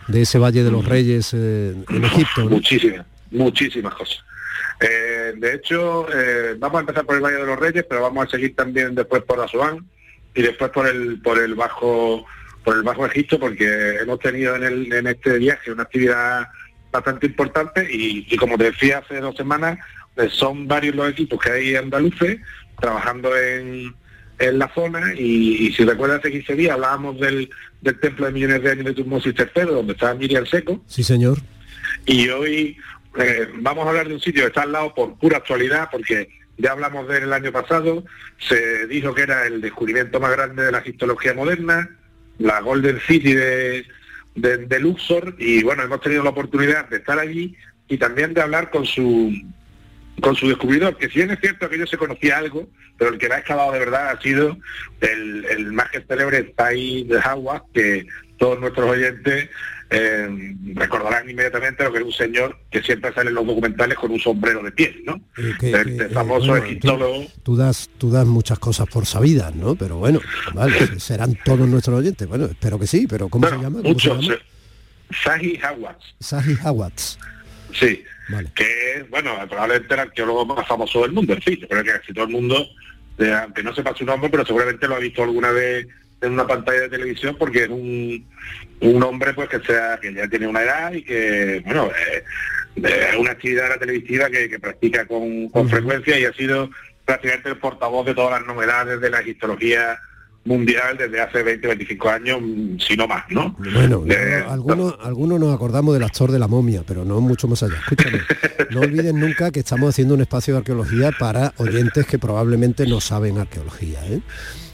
de ese Valle de los Reyes eh, en Egipto. ¿no? Muchísimas, muchísimas cosas. Eh, de hecho, vamos a empezar por el Valle de los Reyes, pero vamos a seguir también después por Asuán y después por el por el bajo por el bajo Egipto, porque hemos tenido en, el, en este viaje una actividad bastante importante y, y como te decía hace dos semanas, eh, son varios los equipos que hay andaluces trabajando en, en la zona y, y si recuerdas hace 15 días hablábamos del, del templo de millones de años de Tutmosis III, donde está Miriam Seco, Sí, señor. y hoy eh, vamos a hablar de un sitio que está al lado por pura actualidad, porque ya hablamos de él el año pasado, se dijo que era el descubrimiento más grande de la egiptología moderna, la Golden City de, de, Luxor, y bueno, hemos tenido la oportunidad de estar allí y también de hablar con su con su descubridor, que si bien es cierto que yo se conocía algo, pero el que la ha excavado de verdad ha sido el, el más que célebre Tai de Howard, que todos nuestros oyentes eh, recordarán inmediatamente lo que es un señor que siempre sale en los documentales con un sombrero de piel, ¿no? que- el, que, el eh, famoso bueno, egiptólogo. Tú das, tú das muchas cosas por sabidas, ¿no? Pero bueno, vale, serán todos nuestros oyentes. Bueno, espero que sí, pero ¿cómo se llama? ¿Cómo se Muchos. llama? eh, Zahi Howard, Sahi Hawatz. sí, que es, bueno, probablemente el arqueólogo más famoso del mundo, en fin, yo creo que casi todo el mundo, eh, aunque no sepa su nombre, pero seguramente lo ha visto alguna vez en una pantalla de televisión porque es un, un hombre pues que sea que ya tiene una edad y que bueno eh, es una actividad televisiva que, que practica con, con frecuencia y ha sido prácticamente el portavoz de todas las novedades de la histología mundial desde hace 20 25 años mm, si no más no Bueno, Eh, no, algunos, algunos nos acordamos del actor de la momia, pero no mucho más allá. Escúchame, *laughs* no olviden nunca que estamos haciendo un espacio de arqueología para oyentes que probablemente no saben arqueología. ¿eh?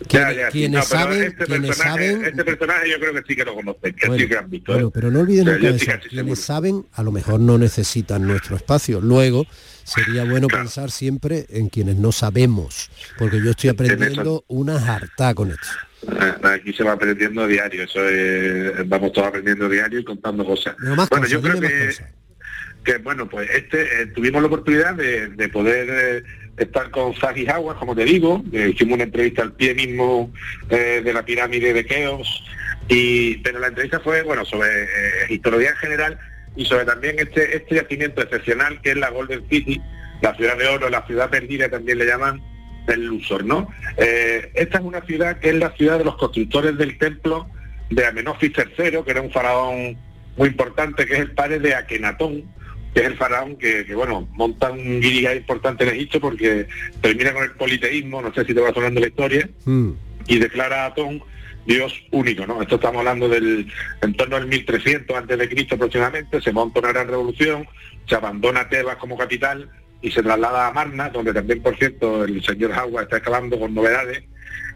Quienes, ya, sí. quienes No, pero saben, este quienes saben, este personaje yo creo que sí que lo conocen, que sí que han visto. bueno, ¿eh? pero no olviden nunca eso. sí Quienes saben, a lo mejor no necesitan nuestro espacio. Luego sería bueno pensar siempre en quienes no sabemos, porque yo estoy aprendiendo una harta con esto. Ah, Aquí se va aprendiendo diario, eso es- vamos todos aprendiendo diario y contando cosas. Más bueno, cosas, yo creo que, que, bueno, pues este eh, tuvimos la oportunidad de, de poder eh, estar con Zahi Howard, como te digo, eh, hicimos una entrevista al pie mismo eh, de la pirámide de Keops, y, pero la entrevista fue, bueno, sobre eh, histología en general y sobre también este, este yacimiento excepcional que es la Golden City, la ciudad de oro, la ciudad perdida también le llaman del Luxor, ¿no? Eh, esta es una ciudad que es la ciudad de los constructores del templo de Amenofis III, que era un faraón muy importante, que es el padre de Akenatón, que es el faraón que, que, bueno, monta un guirigay importante en Egipto porque termina con el politeísmo, no sé si te vas hablando la historia, Mm. y declara a Atón Dios único, ¿no? Esto estamos hablando del en torno al 1300 antes de Cristo aproximadamente, se monta una gran revolución, se abandona Tebas como capital y se traslada a Marna, donde también, por cierto, el señor Howard está excavando con novedades.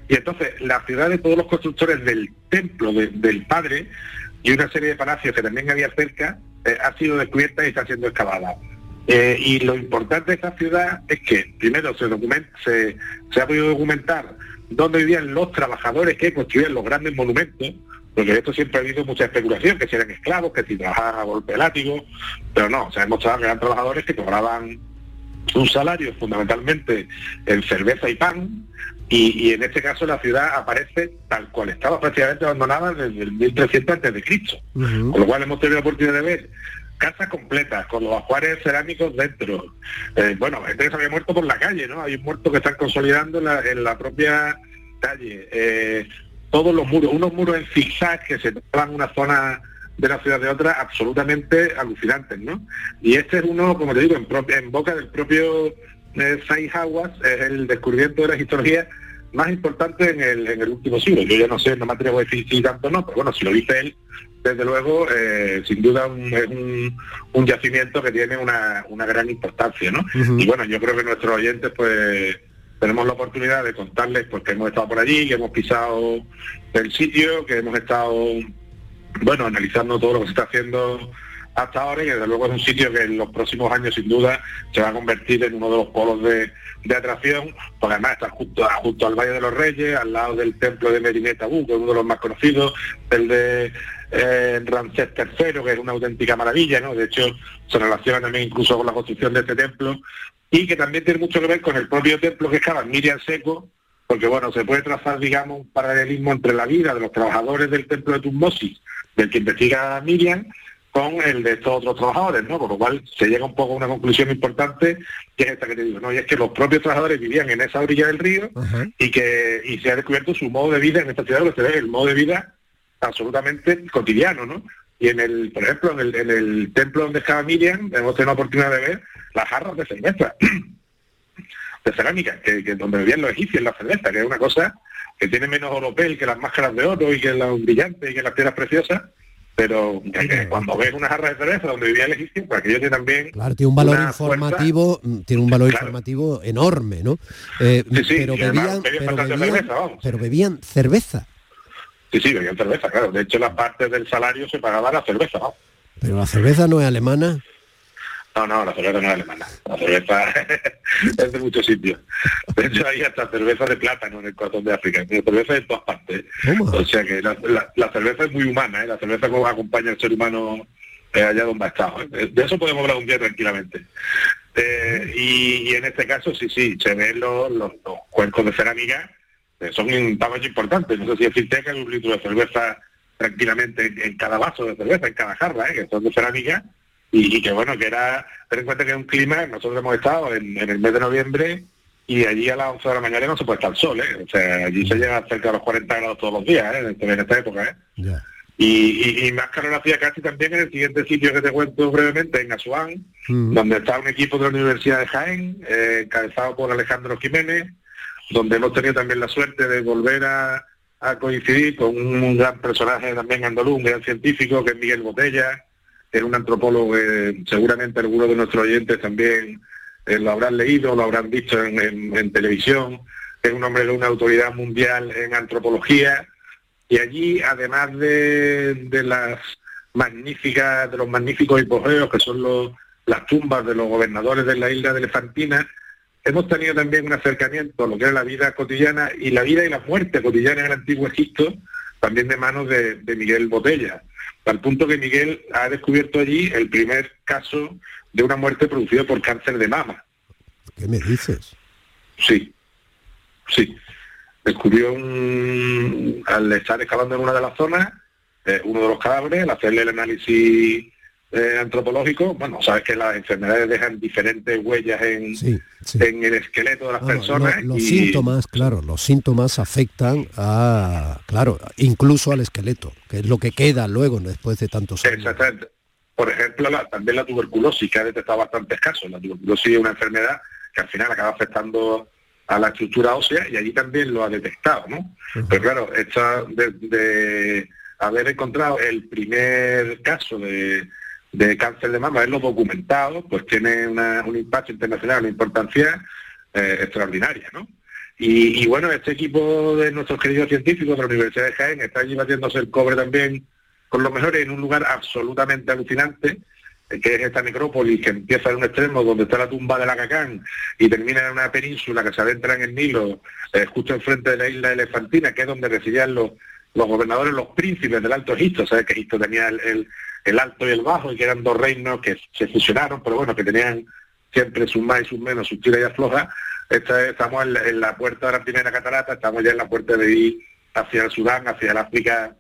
Y entonces la ciudad de todos los constructores del templo del padre y una serie de palacios que también había cerca eh, ha sido descubierta y está siendo excavada. Eh, y lo importante de esta ciudad es que primero se, documenta, se, se ha podido documentar dónde vivían los trabajadores que construían los grandes monumentos, porque de esto siempre ha habido mucha especulación, que si eran esclavos, que si trabajaban a golpe de látigo, pero no, se ha demostrado que eran trabajadores que cobraban un salario fundamentalmente en cerveza y pan, y, en este caso la ciudad aparece tal cual estaba prácticamente abandonada desde el 1300 antes de Cristo, con lo cual hemos tenido la oportunidad de ver casas completas, con los ajuares cerámicos dentro. Eh, bueno, gente se había muerto por la calle, ¿no? Hay un muerto que están consolidando en la, propia calle. Eh, todos los muros, unos muros en zigzag que se toman una zona de la ciudad de otra absolutamente alucinantes, ¿no? Y este es uno, como te digo, en, en boca del propio eh, es el descubrimiento de la histología más importante en el, en el último siglo. Yo ya no sé, no me atrevo a decir si tanto no, pero bueno, si lo dice él, desde luego, eh, sin duda es un, yacimiento que tiene una, gran importancia, ¿no? Y bueno, yo creo que nuestros oyentes, pues, tenemos la oportunidad de contarles porque hemos estado por allí, que hemos pisado el sitio, que hemos estado, bueno, analizando todo lo que se está haciendo hasta ahora y desde luego es un sitio que en los próximos años sin duda se va a convertir en uno de los polos de, atracción, porque además está justo, justo al Valle de los Reyes, al lado del templo de Merineta que es uno de los más conocidos, el de eh, Ramsés III, que es una auténtica maravilla, ¿no? De hecho, se relaciona también incluso con la construcción de este templo, y que también tiene mucho que ver con el propio templo que estaba Miriam Seco, porque bueno, se puede trazar, digamos, un paralelismo entre la vida de los trabajadores del templo de Tutmosis, del que investiga Miriam, con el de estos otros trabajadores, ¿no? Por lo cual se llega un poco a una conclusión importante, que es esta que te digo, ¿no? Y es que los propios trabajadores vivían en esa orilla del río y que y se ha descubierto su modo de vida en esta ciudad, lo que se ve el modo de vida absolutamente cotidiano, ¿no? Y en el, por ejemplo, en el, en el templo donde estaba Miriam, hemos tenido la oportunidad de ver las jarras de cerveza, *clears throat* de cerámica, que, que donde bebían los egipcios la cerveza, que es una cosa que tiene menos oropel que las máscaras de oro y que los brillantes y que las piedras preciosas, pero cuando ves una jarra de cerveza donde vivía el egipcio, pues aquello tiene también... Claro, tiene un valor informativo, mm, tiene un valor informativo enorme, ¿no? Eh, pero, bebían, pero, bebían, cerveza, Sí, sí, bebían cerveza, claro. De hecho, la parte del salario se pagaba la cerveza, ¿no? Pero la cerveza no es alemana. No, no, la cerveza no es alemana. La cerveza *laughs* es de muchos sitios. De hecho, hay hasta cerveza de plátano en el corazón de África. La cerveza de todas partes. O sea que la, cerveza es muy humana, ¿eh? La cerveza como acompaña al ser humano eh, allá donde ha estado. ¿eh? De eso podemos hablar un día tranquilamente. Eh, y, en este caso, sí, sí, se ven los, los, cuencos de cerámica, son un tamaño importante. No sé si decirte que hay un litro de cerveza tranquilamente en, cada vaso de cerveza, en cada jarra, que son de cerámica y, que bueno, que era, ten en cuenta que es un clima, nosotros hemos estado en, el mes de noviembre y allí a las 11 de la mañana no se puede estar el sol, ¿eh? o sea, allí se llega cerca de los 40 grados todos los días, ¿eh? en, esta época. ¿eh? Y, más calor hacía casi también en el siguiente sitio que te cuento brevemente, en Asuán, mm. donde está un equipo de la Universidad de Jaén, eh, encabezado por Alejandro Jiménez, donde hemos tenido también la suerte de volver a, coincidir con un gran personaje también andaluz, un gran científico, que es Miguel Botella, es un antropólogo que seguramente algunos de nuestros oyentes también eh, lo habrán leído, lo habrán visto en, televisión, es un hombre de una autoridad mundial en antropología y allí, además de, las magníficas, de los magníficos hipogeos que son las tumbas de los gobernadores de la isla de Elefantina, hemos tenido también un acercamiento a lo que es la vida cotidiana y la vida y la muerte cotidiana en el antiguo Egipto, también de manos de Miguel Botella al punto que Miguel ha descubierto allí el primer caso de una muerte producida por cáncer de mama. ¿Qué me dices? Sí, sí. Descubrió un, al estar excavando en una de las zonas, eh, uno de los cadáveres, al hacerle el análisis eh, antropológico, bueno, sabes que las enfermedades dejan diferentes huellas en, en el esqueleto de las personas. los síntomas, claro, los síntomas afectan a, claro, incluso al esqueleto, que es lo que queda luego después de tantos años. Exactamente. Por ejemplo, también la tuberculosis, que ha detectado bastante escaso. La tuberculosis es una enfermedad que al final acaba afectando a la estructura ósea y allí también lo ha detectado, ¿no? Pero claro, está de haber encontrado el primer caso de de cáncer de mama, verlo documentado, pues tiene un impacto internacional, una importancia eh, extraordinaria, ¿no? Y, y, bueno, este equipo de nuestros queridos científicos de la Universidad de Jaén está allí batiéndose el cobre también con los mejores en un lugar absolutamente alucinante, que es esta necrópolis que empieza en un extremo donde está la tumba de la Cacán y termina en una península que se adentra en el Nilo, eh, justo enfrente de la isla elefantina, que es donde residían los, los gobernadores, los príncipes del Alto Egipto, sabes que Egipto tenía el, Alto y el Bajo y que eran dos reinos que se fusionaron, pero bueno, que tenían siempre sus más y sus menos, sus tiras y aflojas. estamos en la, puerta de la primera catarata, estamos ya en la puerta de ir hacia el Sudán, hacia el África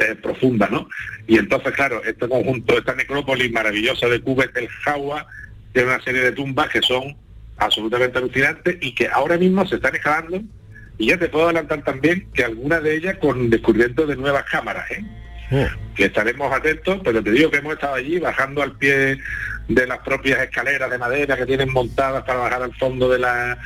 eh, profunda, ¿no? Y entonces, claro, este conjunto, esta necrópolis maravillosa de Cubet el Jawa, tiene una serie de tumbas que son absolutamente alucinantes y que ahora mismo se están excavando y ya te puedo adelantar también que algunas de ellas con descubrimiento de nuevas cámaras, ¿eh? Oh. que estaremos atentos, pero te digo que hemos estado allí bajando al pie de las propias escaleras de madera que tienen montadas para bajar al fondo de la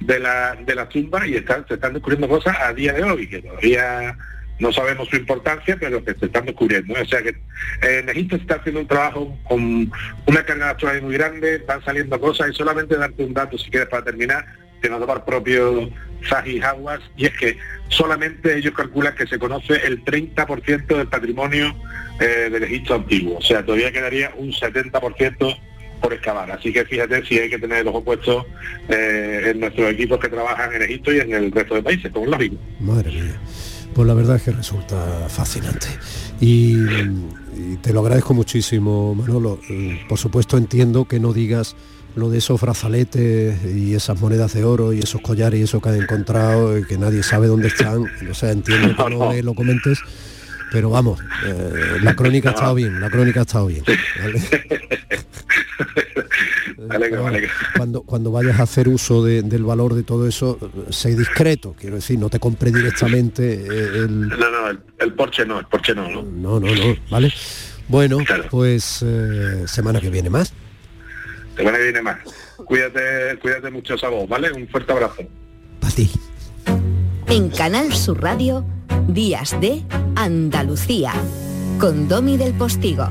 de la, de la tumba y están, se están descubriendo cosas a día de hoy que todavía no sabemos su importancia, pero que se están descubriendo. O sea que eh, en Egipto se está haciendo un trabajo con una carga natural muy grande, van saliendo cosas y solamente darte un dato si quieres para terminar, el propio Zahi Hawass, y es que solamente ellos calculan que se conoce el 30% del patrimonio eh, del Egipto antiguo. O sea, todavía quedaría un 70% por excavar. Así que fíjate si hay que tener los opuestos eh, en nuestros equipos que trabajan en Egipto y en el resto de países, como es lógico. Madre mía. Pues la verdad es que resulta fascinante. Y, te lo agradezco muchísimo, Manolo. Por supuesto entiendo que no digas lo de esos brazaletes y esas monedas de oro y esos collares y eso que han encontrado y que nadie sabe dónde están. O sea, entiendo que no *laughs* lo comentes, pero vamos, eh, la crónica ha estado bien, la crónica ha estado bien. *laughs* Cuando, cuando vayas a hacer uso del valor de todo eso, sé discreto, quiero decir, no te compre directamente eh, el... No, no, el, Porsche no, el Porsche no, ¿no? No, no, no, ¿vale? Bueno, pues eh, semana que viene más. Semana que viene más. Cuídate, cuídate mucho, Sabo, ¿vale? Un fuerte abrazo. Para ti. En Canal Sur Radio, Días de Andalucía, con Domi del Postigo.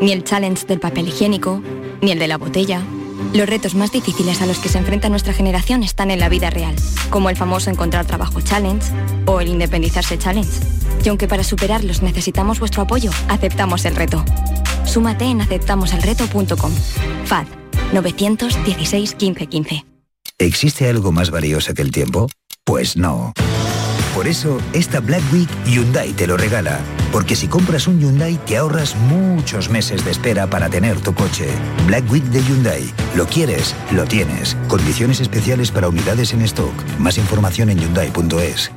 Ni el challenge del papel higiénico, ni el de la botella. Los retos más difíciles a los que se enfrenta nuestra generación están en la vida real, como el famoso encontrar trabajo challenge o el independizarse challenge. Y aunque para superarlos necesitamos vuestro apoyo, aceptamos el reto. Súmate en aceptamoselreto.com. FAD 916 1515. ¿Existe algo más valioso que el tiempo? Pues no. Por eso, esta Black Week Hyundai te lo regala. Porque si compras un Hyundai te ahorras muchos meses de espera para tener tu coche. Black Week de Hyundai. Lo quieres, lo tienes. Condiciones especiales para unidades en stock. Más información en hyundai.es.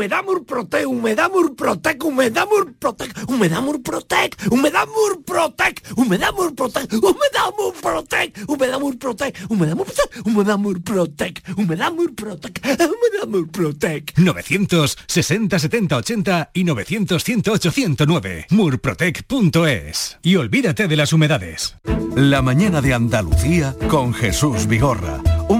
Humedad Murprotec, Humedad Murprotec, Humedad Murprotec, Humedad Murprotec, Humedad Murprotec, Humedad Murprotec, Humedad Murprotec, Humedad Murprotec, Humedad Murprotec, Humedad Murprotec, Humedad Murprotec, Humedad Murprotec. 960 70 80 y 900 108 109. Murprotec.es. Y olvídate de las humedades. La mañana de Andalucía con Jesús Vigorra un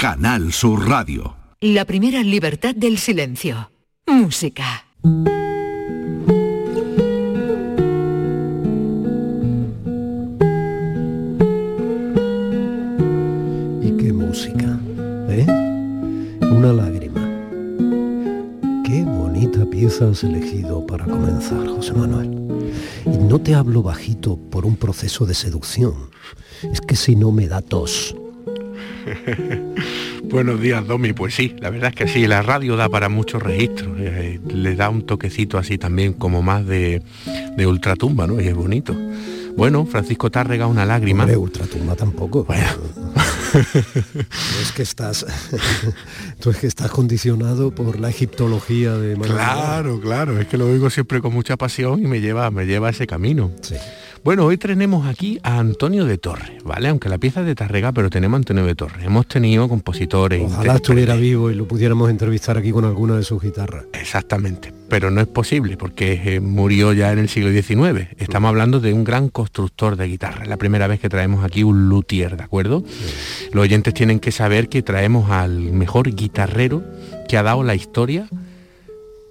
Canal Sur Radio. La primera libertad del silencio. Música. ¿Y qué música? ¿Eh? Una lágrima. Qué bonita pieza has elegido para comenzar, José Manuel. Y no te hablo bajito por un proceso de seducción. Es que si no me da tos. *laughs* Buenos días, Domi. Pues sí, la verdad es que sí, la radio da para muchos registros. Eh, le da un toquecito así también como más de, de ultratumba, ¿no? Y es bonito. Bueno, Francisco Tárrega, una lágrima. Hombre, ultratumba tampoco. *laughs* es que estás, *laughs* tú es que estás condicionado por la egiptología de Manuel Claro, claro, es que lo oigo siempre con mucha pasión y me lleva, me lleva a ese camino. Bueno, hoy tenemos aquí a Antonio de Torres, ¿vale? Aunque la pieza es de Tarrega, pero tenemos a Antonio de Torres. Hemos tenido compositores. Ojalá estuviera vivo y lo pudiéramos entrevistar aquí con alguna de sus guitarras. Exactamente, pero no es posible porque eh, murió ya en el siglo XIX. Estamos hablando de un gran constructor de guitarra. Es la primera vez que traemos aquí un luthier, ¿de acuerdo? Los oyentes tienen que saber que traemos al mejor guitarrero que ha dado la historia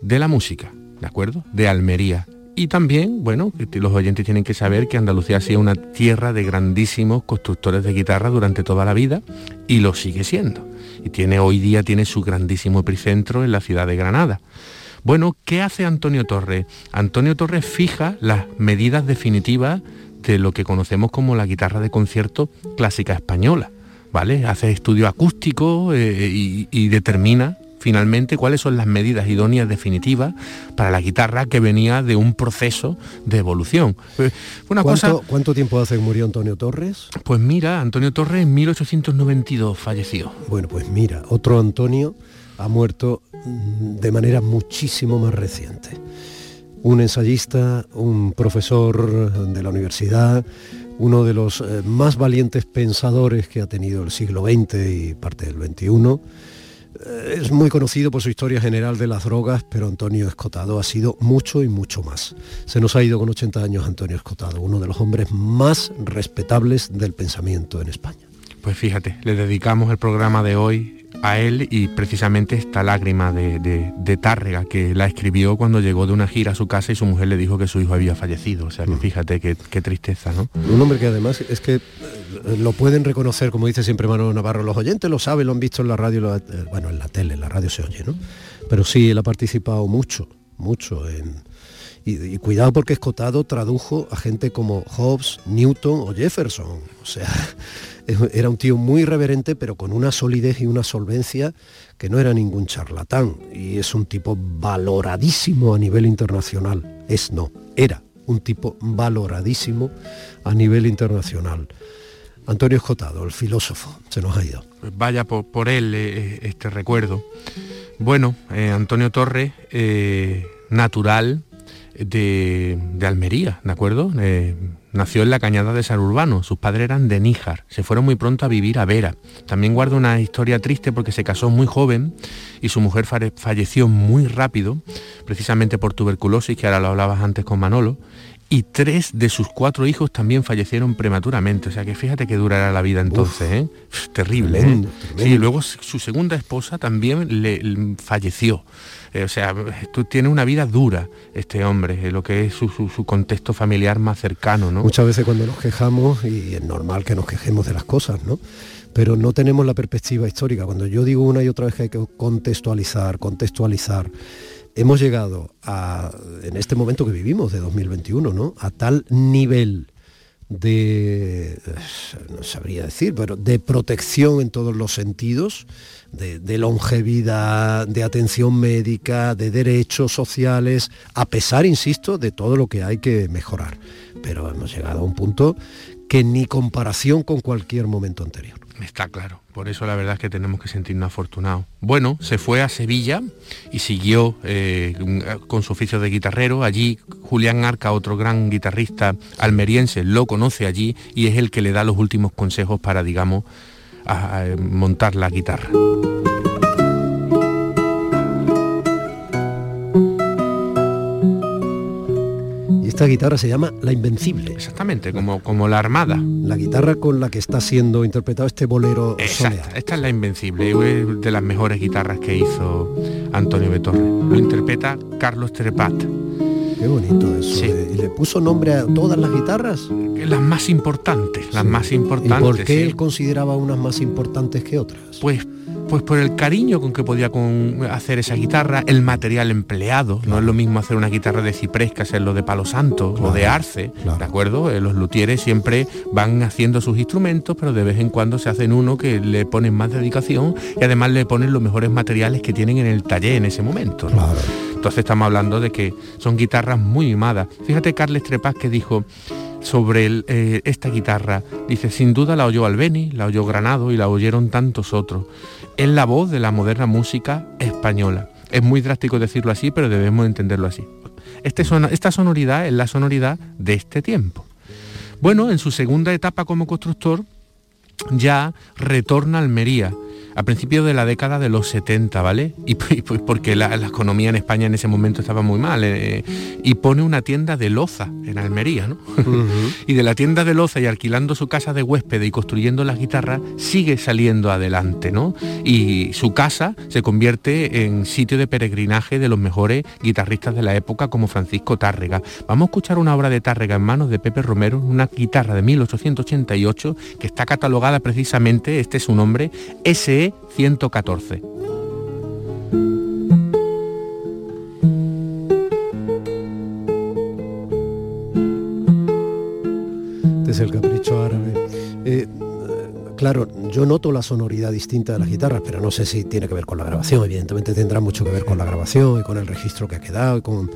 de la música, ¿de acuerdo? De Almería. Y también, bueno, los oyentes tienen que saber que Andalucía ha sido una tierra de grandísimos constructores de guitarra durante toda la vida y lo sigue siendo. Y tiene hoy día tiene su grandísimo epicentro en la ciudad de Granada. Bueno, ¿qué hace Antonio Torres? Antonio Torres fija las medidas definitivas de lo que conocemos como la guitarra de concierto clásica española. ¿Vale? Hace estudio acústico eh, y determina finalmente cuáles son las medidas idóneas definitivas para la guitarra que venía de un proceso de evolución. Pues, Una ¿Cuánto, cosa, ¿Cuánto tiempo hace que murió Antonio Torres? pues mira, Antonio Torres en 1892 falleció. Bueno, pues mira, otro Antonio ha muerto de manera muchísimo más reciente. Un ensayista, un profesor de la universidad, uno de los eh, más valientes pensadores que ha tenido el siglo XX y parte del XXI. Eh, Es muy conocido por su historia general de las drogas, pero Antonio Escotado ha sido mucho y mucho más. Se nos ha ido con 80 años Antonio Escotado, uno de los hombres más respetables del pensamiento en España. Pues fíjate, le dedicamos el programa de hoy a él y precisamente esta lágrima de, de- de Tárrega que la escribió cuando llegó de una gira a su casa y su mujer le dijo que su hijo había fallecido. O sea que fíjate qué, qué tristeza, ¿no? Un hombre que además es que eh, lo pueden reconocer, como dice siempre Manuel Navarro, los oyentes lo saben, lo han visto en la radio, lo- eh, bueno, en la tele, en la radio se oye, ¿no? Pero sí, él ha participado mucho, mucho en... Y, y cuidado porque Escotado tradujo a gente como Hobbes, Newton o Jefferson. O sea, era un tío muy reverente, pero con una solidez y una solvencia que no era ningún charlatán. Y es un tipo valoradísimo a nivel internacional. Es no, era un tipo valoradísimo a nivel internacional. Antonio Escotado, el filósofo, se nos ha ido. Vaya por, por él eh, este recuerdo. Bueno, eh, Antonio Torres, eh, natural de, de Almería, ¿de acuerdo? Nació en la cañada de San Urbano, sus padres eran de Níjar, se fueron muy pronto a vivir a Vera. También guarda una historia triste porque se casó muy joven y su mujer falleció muy rápido, precisamente por tuberculosis, que ahora lo hablabas antes con Manolo, y tres de sus cuatro hijos también fallecieron prematuramente. O sea que fíjate que durará la vida entonces, ¿eh? Terrible, tremendo, ¿eh? tremendo. Sí, luego su segunda esposa también le, le falleció. Eh, o sea, tú tiene una vida dura este hombre, eh, lo que es su, su- su contexto familiar más cercano, ¿no? Muchas veces cuando nos quejamos, y es normal que nos quejemos de las cosas, ¿no? Pero no tenemos la perspectiva histórica. Cuando yo digo una y otra vez que hay que contextualizar, contextualizar, hemos llegado a, en este momento que vivimos, de 2021, ¿no? A tal nivel de, no sabría decir, pero de protección en todos los sentidos, de, de longevidad, de atención médica, de derechos sociales, a pesar, insisto, de todo lo que hay que mejorar. Pero hemos llegado a un punto que ni comparación con cualquier momento anterior. Está claro. Por eso la verdad es que tenemos que sentirnos afortunados. Bueno, se fue a Sevilla y siguió eh, con su oficio de guitarrero. Allí Julián Arca, otro gran guitarrista almeriense, lo conoce allí y es el que le da los últimos consejos para, digamos, a montar la guitarra. Esta guitarra se llama La Invencible. Exactamente, como, como la Armada. La guitarra con la que está siendo interpretado este bolero soleado. Exacto, esta es la Invencible, es de las mejores guitarras que hizo Antonio Betorre. Lo interpreta Carlos Trepat. Qué bonito eso. eh, ¿Y le puso nombre a todas las guitarras? Las más importantes, las más ¿Y importantes. por qué sí. él consideraba unas más importantes que otras? Pues, pues por el cariño con que podía con- hacer esa guitarra, el material empleado. No es lo mismo hacer una guitarra de ciprés que hacerlo de palo santo o de arce, ¿de acuerdo? Eh, los luthieres siempre van haciendo sus instrumentos, pero de vez en cuando se hacen uno que le ponen más dedicación y además le ponen los mejores materiales que tienen en el taller en ese momento. ¿no? Entonces estamos hablando de que son guitarras muy mimadas. Fíjate Carles Trepas que dijo, sobre el, eh, esta guitarra. Dice, sin duda la oyó Albeni, la oyó Granado y la oyeron tantos otros. Es la voz de la moderna música española. Es muy drástico decirlo así, pero debemos entenderlo así. Este esta sonoridad es la sonoridad de este tiempo. Bueno, en su segunda etapa como constructor ya retorna a Almería a principios de la década de los 70, ¿vale? *laughs* Y pues porque la, economía en España en ese momento estaba muy mal. Eh, y pone una tienda de loza en Almería, ¿no? *laughs* y de la tienda de loza y alquilando su casa de huésped y construyendo las guitarras, sigue saliendo adelante, ¿no? Y su casa se convierte en sitio de peregrinaje de los mejores guitarristas de la época como Francisco Tárrega. Vamos a escuchar una obra de Tárrega en manos de Pepe Romero, una guitarra de 1888 que está catalogada precisamente, este es su nombre, SE 114. Este es el capricho árabe. Eh, claro, yo noto la sonoridad distinta de las guitarras, pero no sé si tiene que ver con la grabación. Evidentemente tendrá mucho que ver con la grabación y con el registro que ha quedado, con,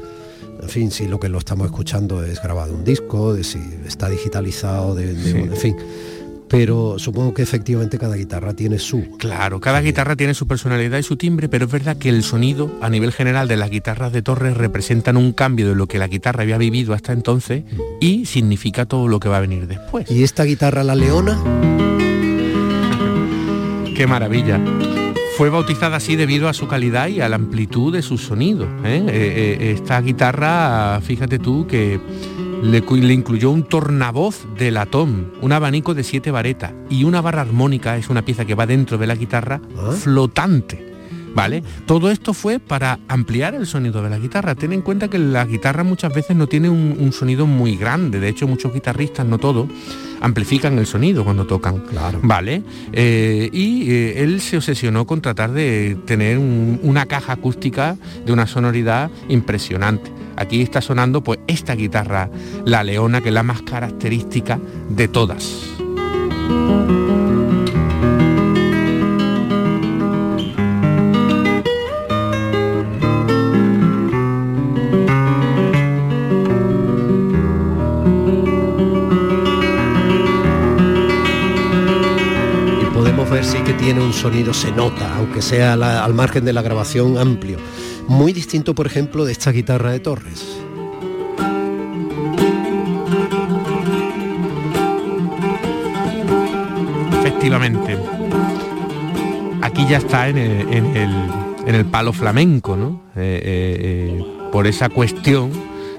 en fin, si lo que lo estamos escuchando es grabado un disco, de si está digitalizado, de, en fin pero supongo que efectivamente cada guitarra tiene su... Claro, cada guitarra tiene su personalidad y su timbre, pero es verdad que el sonido a nivel general de las guitarras de Torres representan un cambio de lo que la guitarra había vivido hasta entonces y significa todo lo que va a venir después. ¿Y esta guitarra, la Leona? *laughs* ¡Qué maravilla! Fue bautizada así debido a su calidad y a la amplitud de su sonido. ¿eh? Eh, eh, esta guitarra, fíjate tú que le, incluyó un tornavoz de latón, un abanico de siete varetas y una barra armónica, es una pieza que va dentro de la guitarra, ah. flotante. ¿Vale? Todo esto fue para ampliar el sonido de la guitarra. Ten en cuenta que la guitarra muchas veces no tiene un, sonido muy grande. De hecho, muchos guitarristas, no todos, amplifican el sonido cuando tocan. Claro. ¿Vale? Eh, y eh, él se obsesionó con tratar de tener una caja acústica de una sonoridad impresionante. Aquí está sonando pues esta guitarra, la leona, que es la más característica de todas. Un sonido, se nota, aunque sea al margen de la grabación amplio muy distinto, por ejemplo, de esta guitarra de Torres. Efectivamente. Aquí ya está en el, palo flamenco, ¿no? Eh, eh, eh, por esa cuestión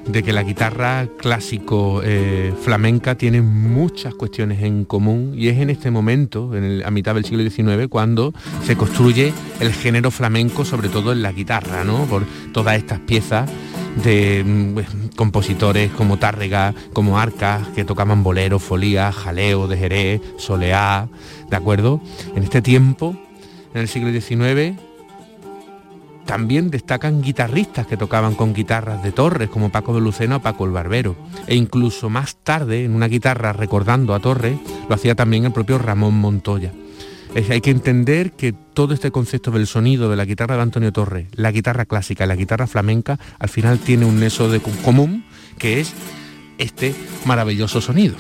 de que la guitarra clásico eh, flamenca tiene muchas cuestiones en común y es en este momento, en a mitad del siglo XIX, cuando se construye el género flamenco, sobre todo en la guitarra, ¿no? Por todas estas piezas de mm, compositores como Tárrega, como Arcas, que tocaban bolero, folía, jaleo de Jerez, soleá, ¿de acuerdo? En este tiempo, en el siglo XIX, también destacan guitarristas que tocaban con guitarras de Torres, como Paco de Luceno o Paco el Barbero. E incluso más tarde, en una guitarra recordando a Torres, lo hacía también el propio Ramón Montoya. Hay que entender que todo este concepto del sonido de la guitarra de Antonio Torres, la guitarra clásica y la guitarra flamenca, al final tiene un neso de común, que es este maravilloso sonido.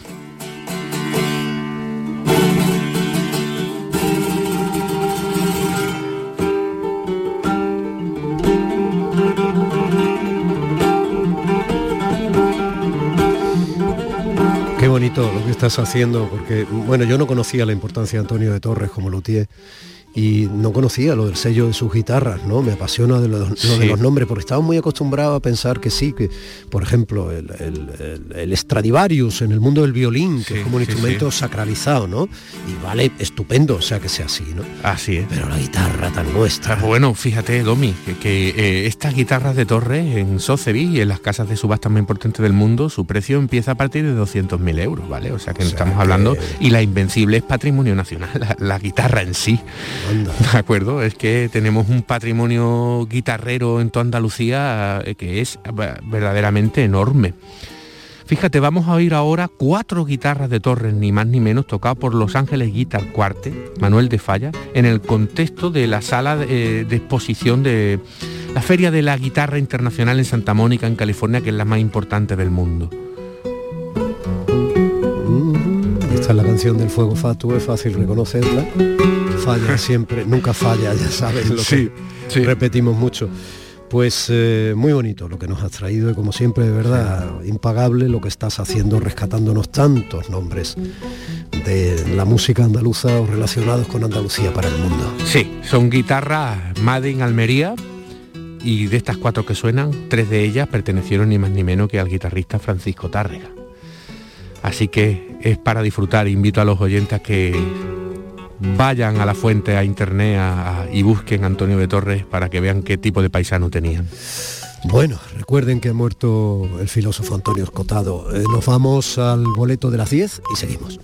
Bonito lo que estás haciendo, porque bueno, yo no conocía la importancia de Antonio de Torres como luthier y no conocía lo del sello de sus guitarras, ¿no? Me apasiona de, lo, de los nombres, porque estaba muy acostumbrado a pensar que sí, que por ejemplo el, el, Stradivarius en el mundo del violín, que es como un instrumento sacralizado, ¿no? Y vale, estupendo, o sea que sea así, ¿no? Así es. Pero la guitarra tan nuestra. Ah, bueno, fíjate, Domi, que, eh, estas guitarras de torre en Sotheby y en las casas de subasta más importantes del mundo, su precio empieza a partir de 200.000 euros, ¿vale? O sea que estamos hablando, y la Invencible es patrimonio nacional, *laughs* la guitarra en sí. *laughs* ¿De acuerdo? Es que tenemos un patrimonio guitarrero en toda Andalucía eh, que es verdaderamente enorme. Fíjate, vamos a oír ahora cuatro guitarras de Torres, ni más ni menos, tocadas por Los Ángeles Guitar Quartet, Manuel de Falla, en el contexto de la sala de, eh, de, exposición de la Feria de la Guitarra Internacional en Santa Mónica, en California, que es la más importante del mundo. Esta es la canción del fuego fatuo, es fácil reconocerla. Falla *laughs* siempre, nunca falla, ya sabes lo que repetimos mucho. Pues eh, muy bonito lo que nos has traído y como siempre, de verdad, impagable lo que estás haciendo, rescatándonos tantos nombres de la música andaluza o relacionados con Andalucía para el mundo. Sí, son guitarras Made in Almería y de estas cuatro que suenan, tres de ellas pertenecieron ni más ni menos que al guitarrista Francisco Tárrega. Así que es para disfrutar, invito a los oyentes a que vayan a la fuente, a internet y busquen Antonio de Torres para que vean qué tipo de paisano tenían. Bueno, recuerden que ha muerto el filósofo Antonio Escotado. Eh, nos vamos al boleto de las 10 y seguimos.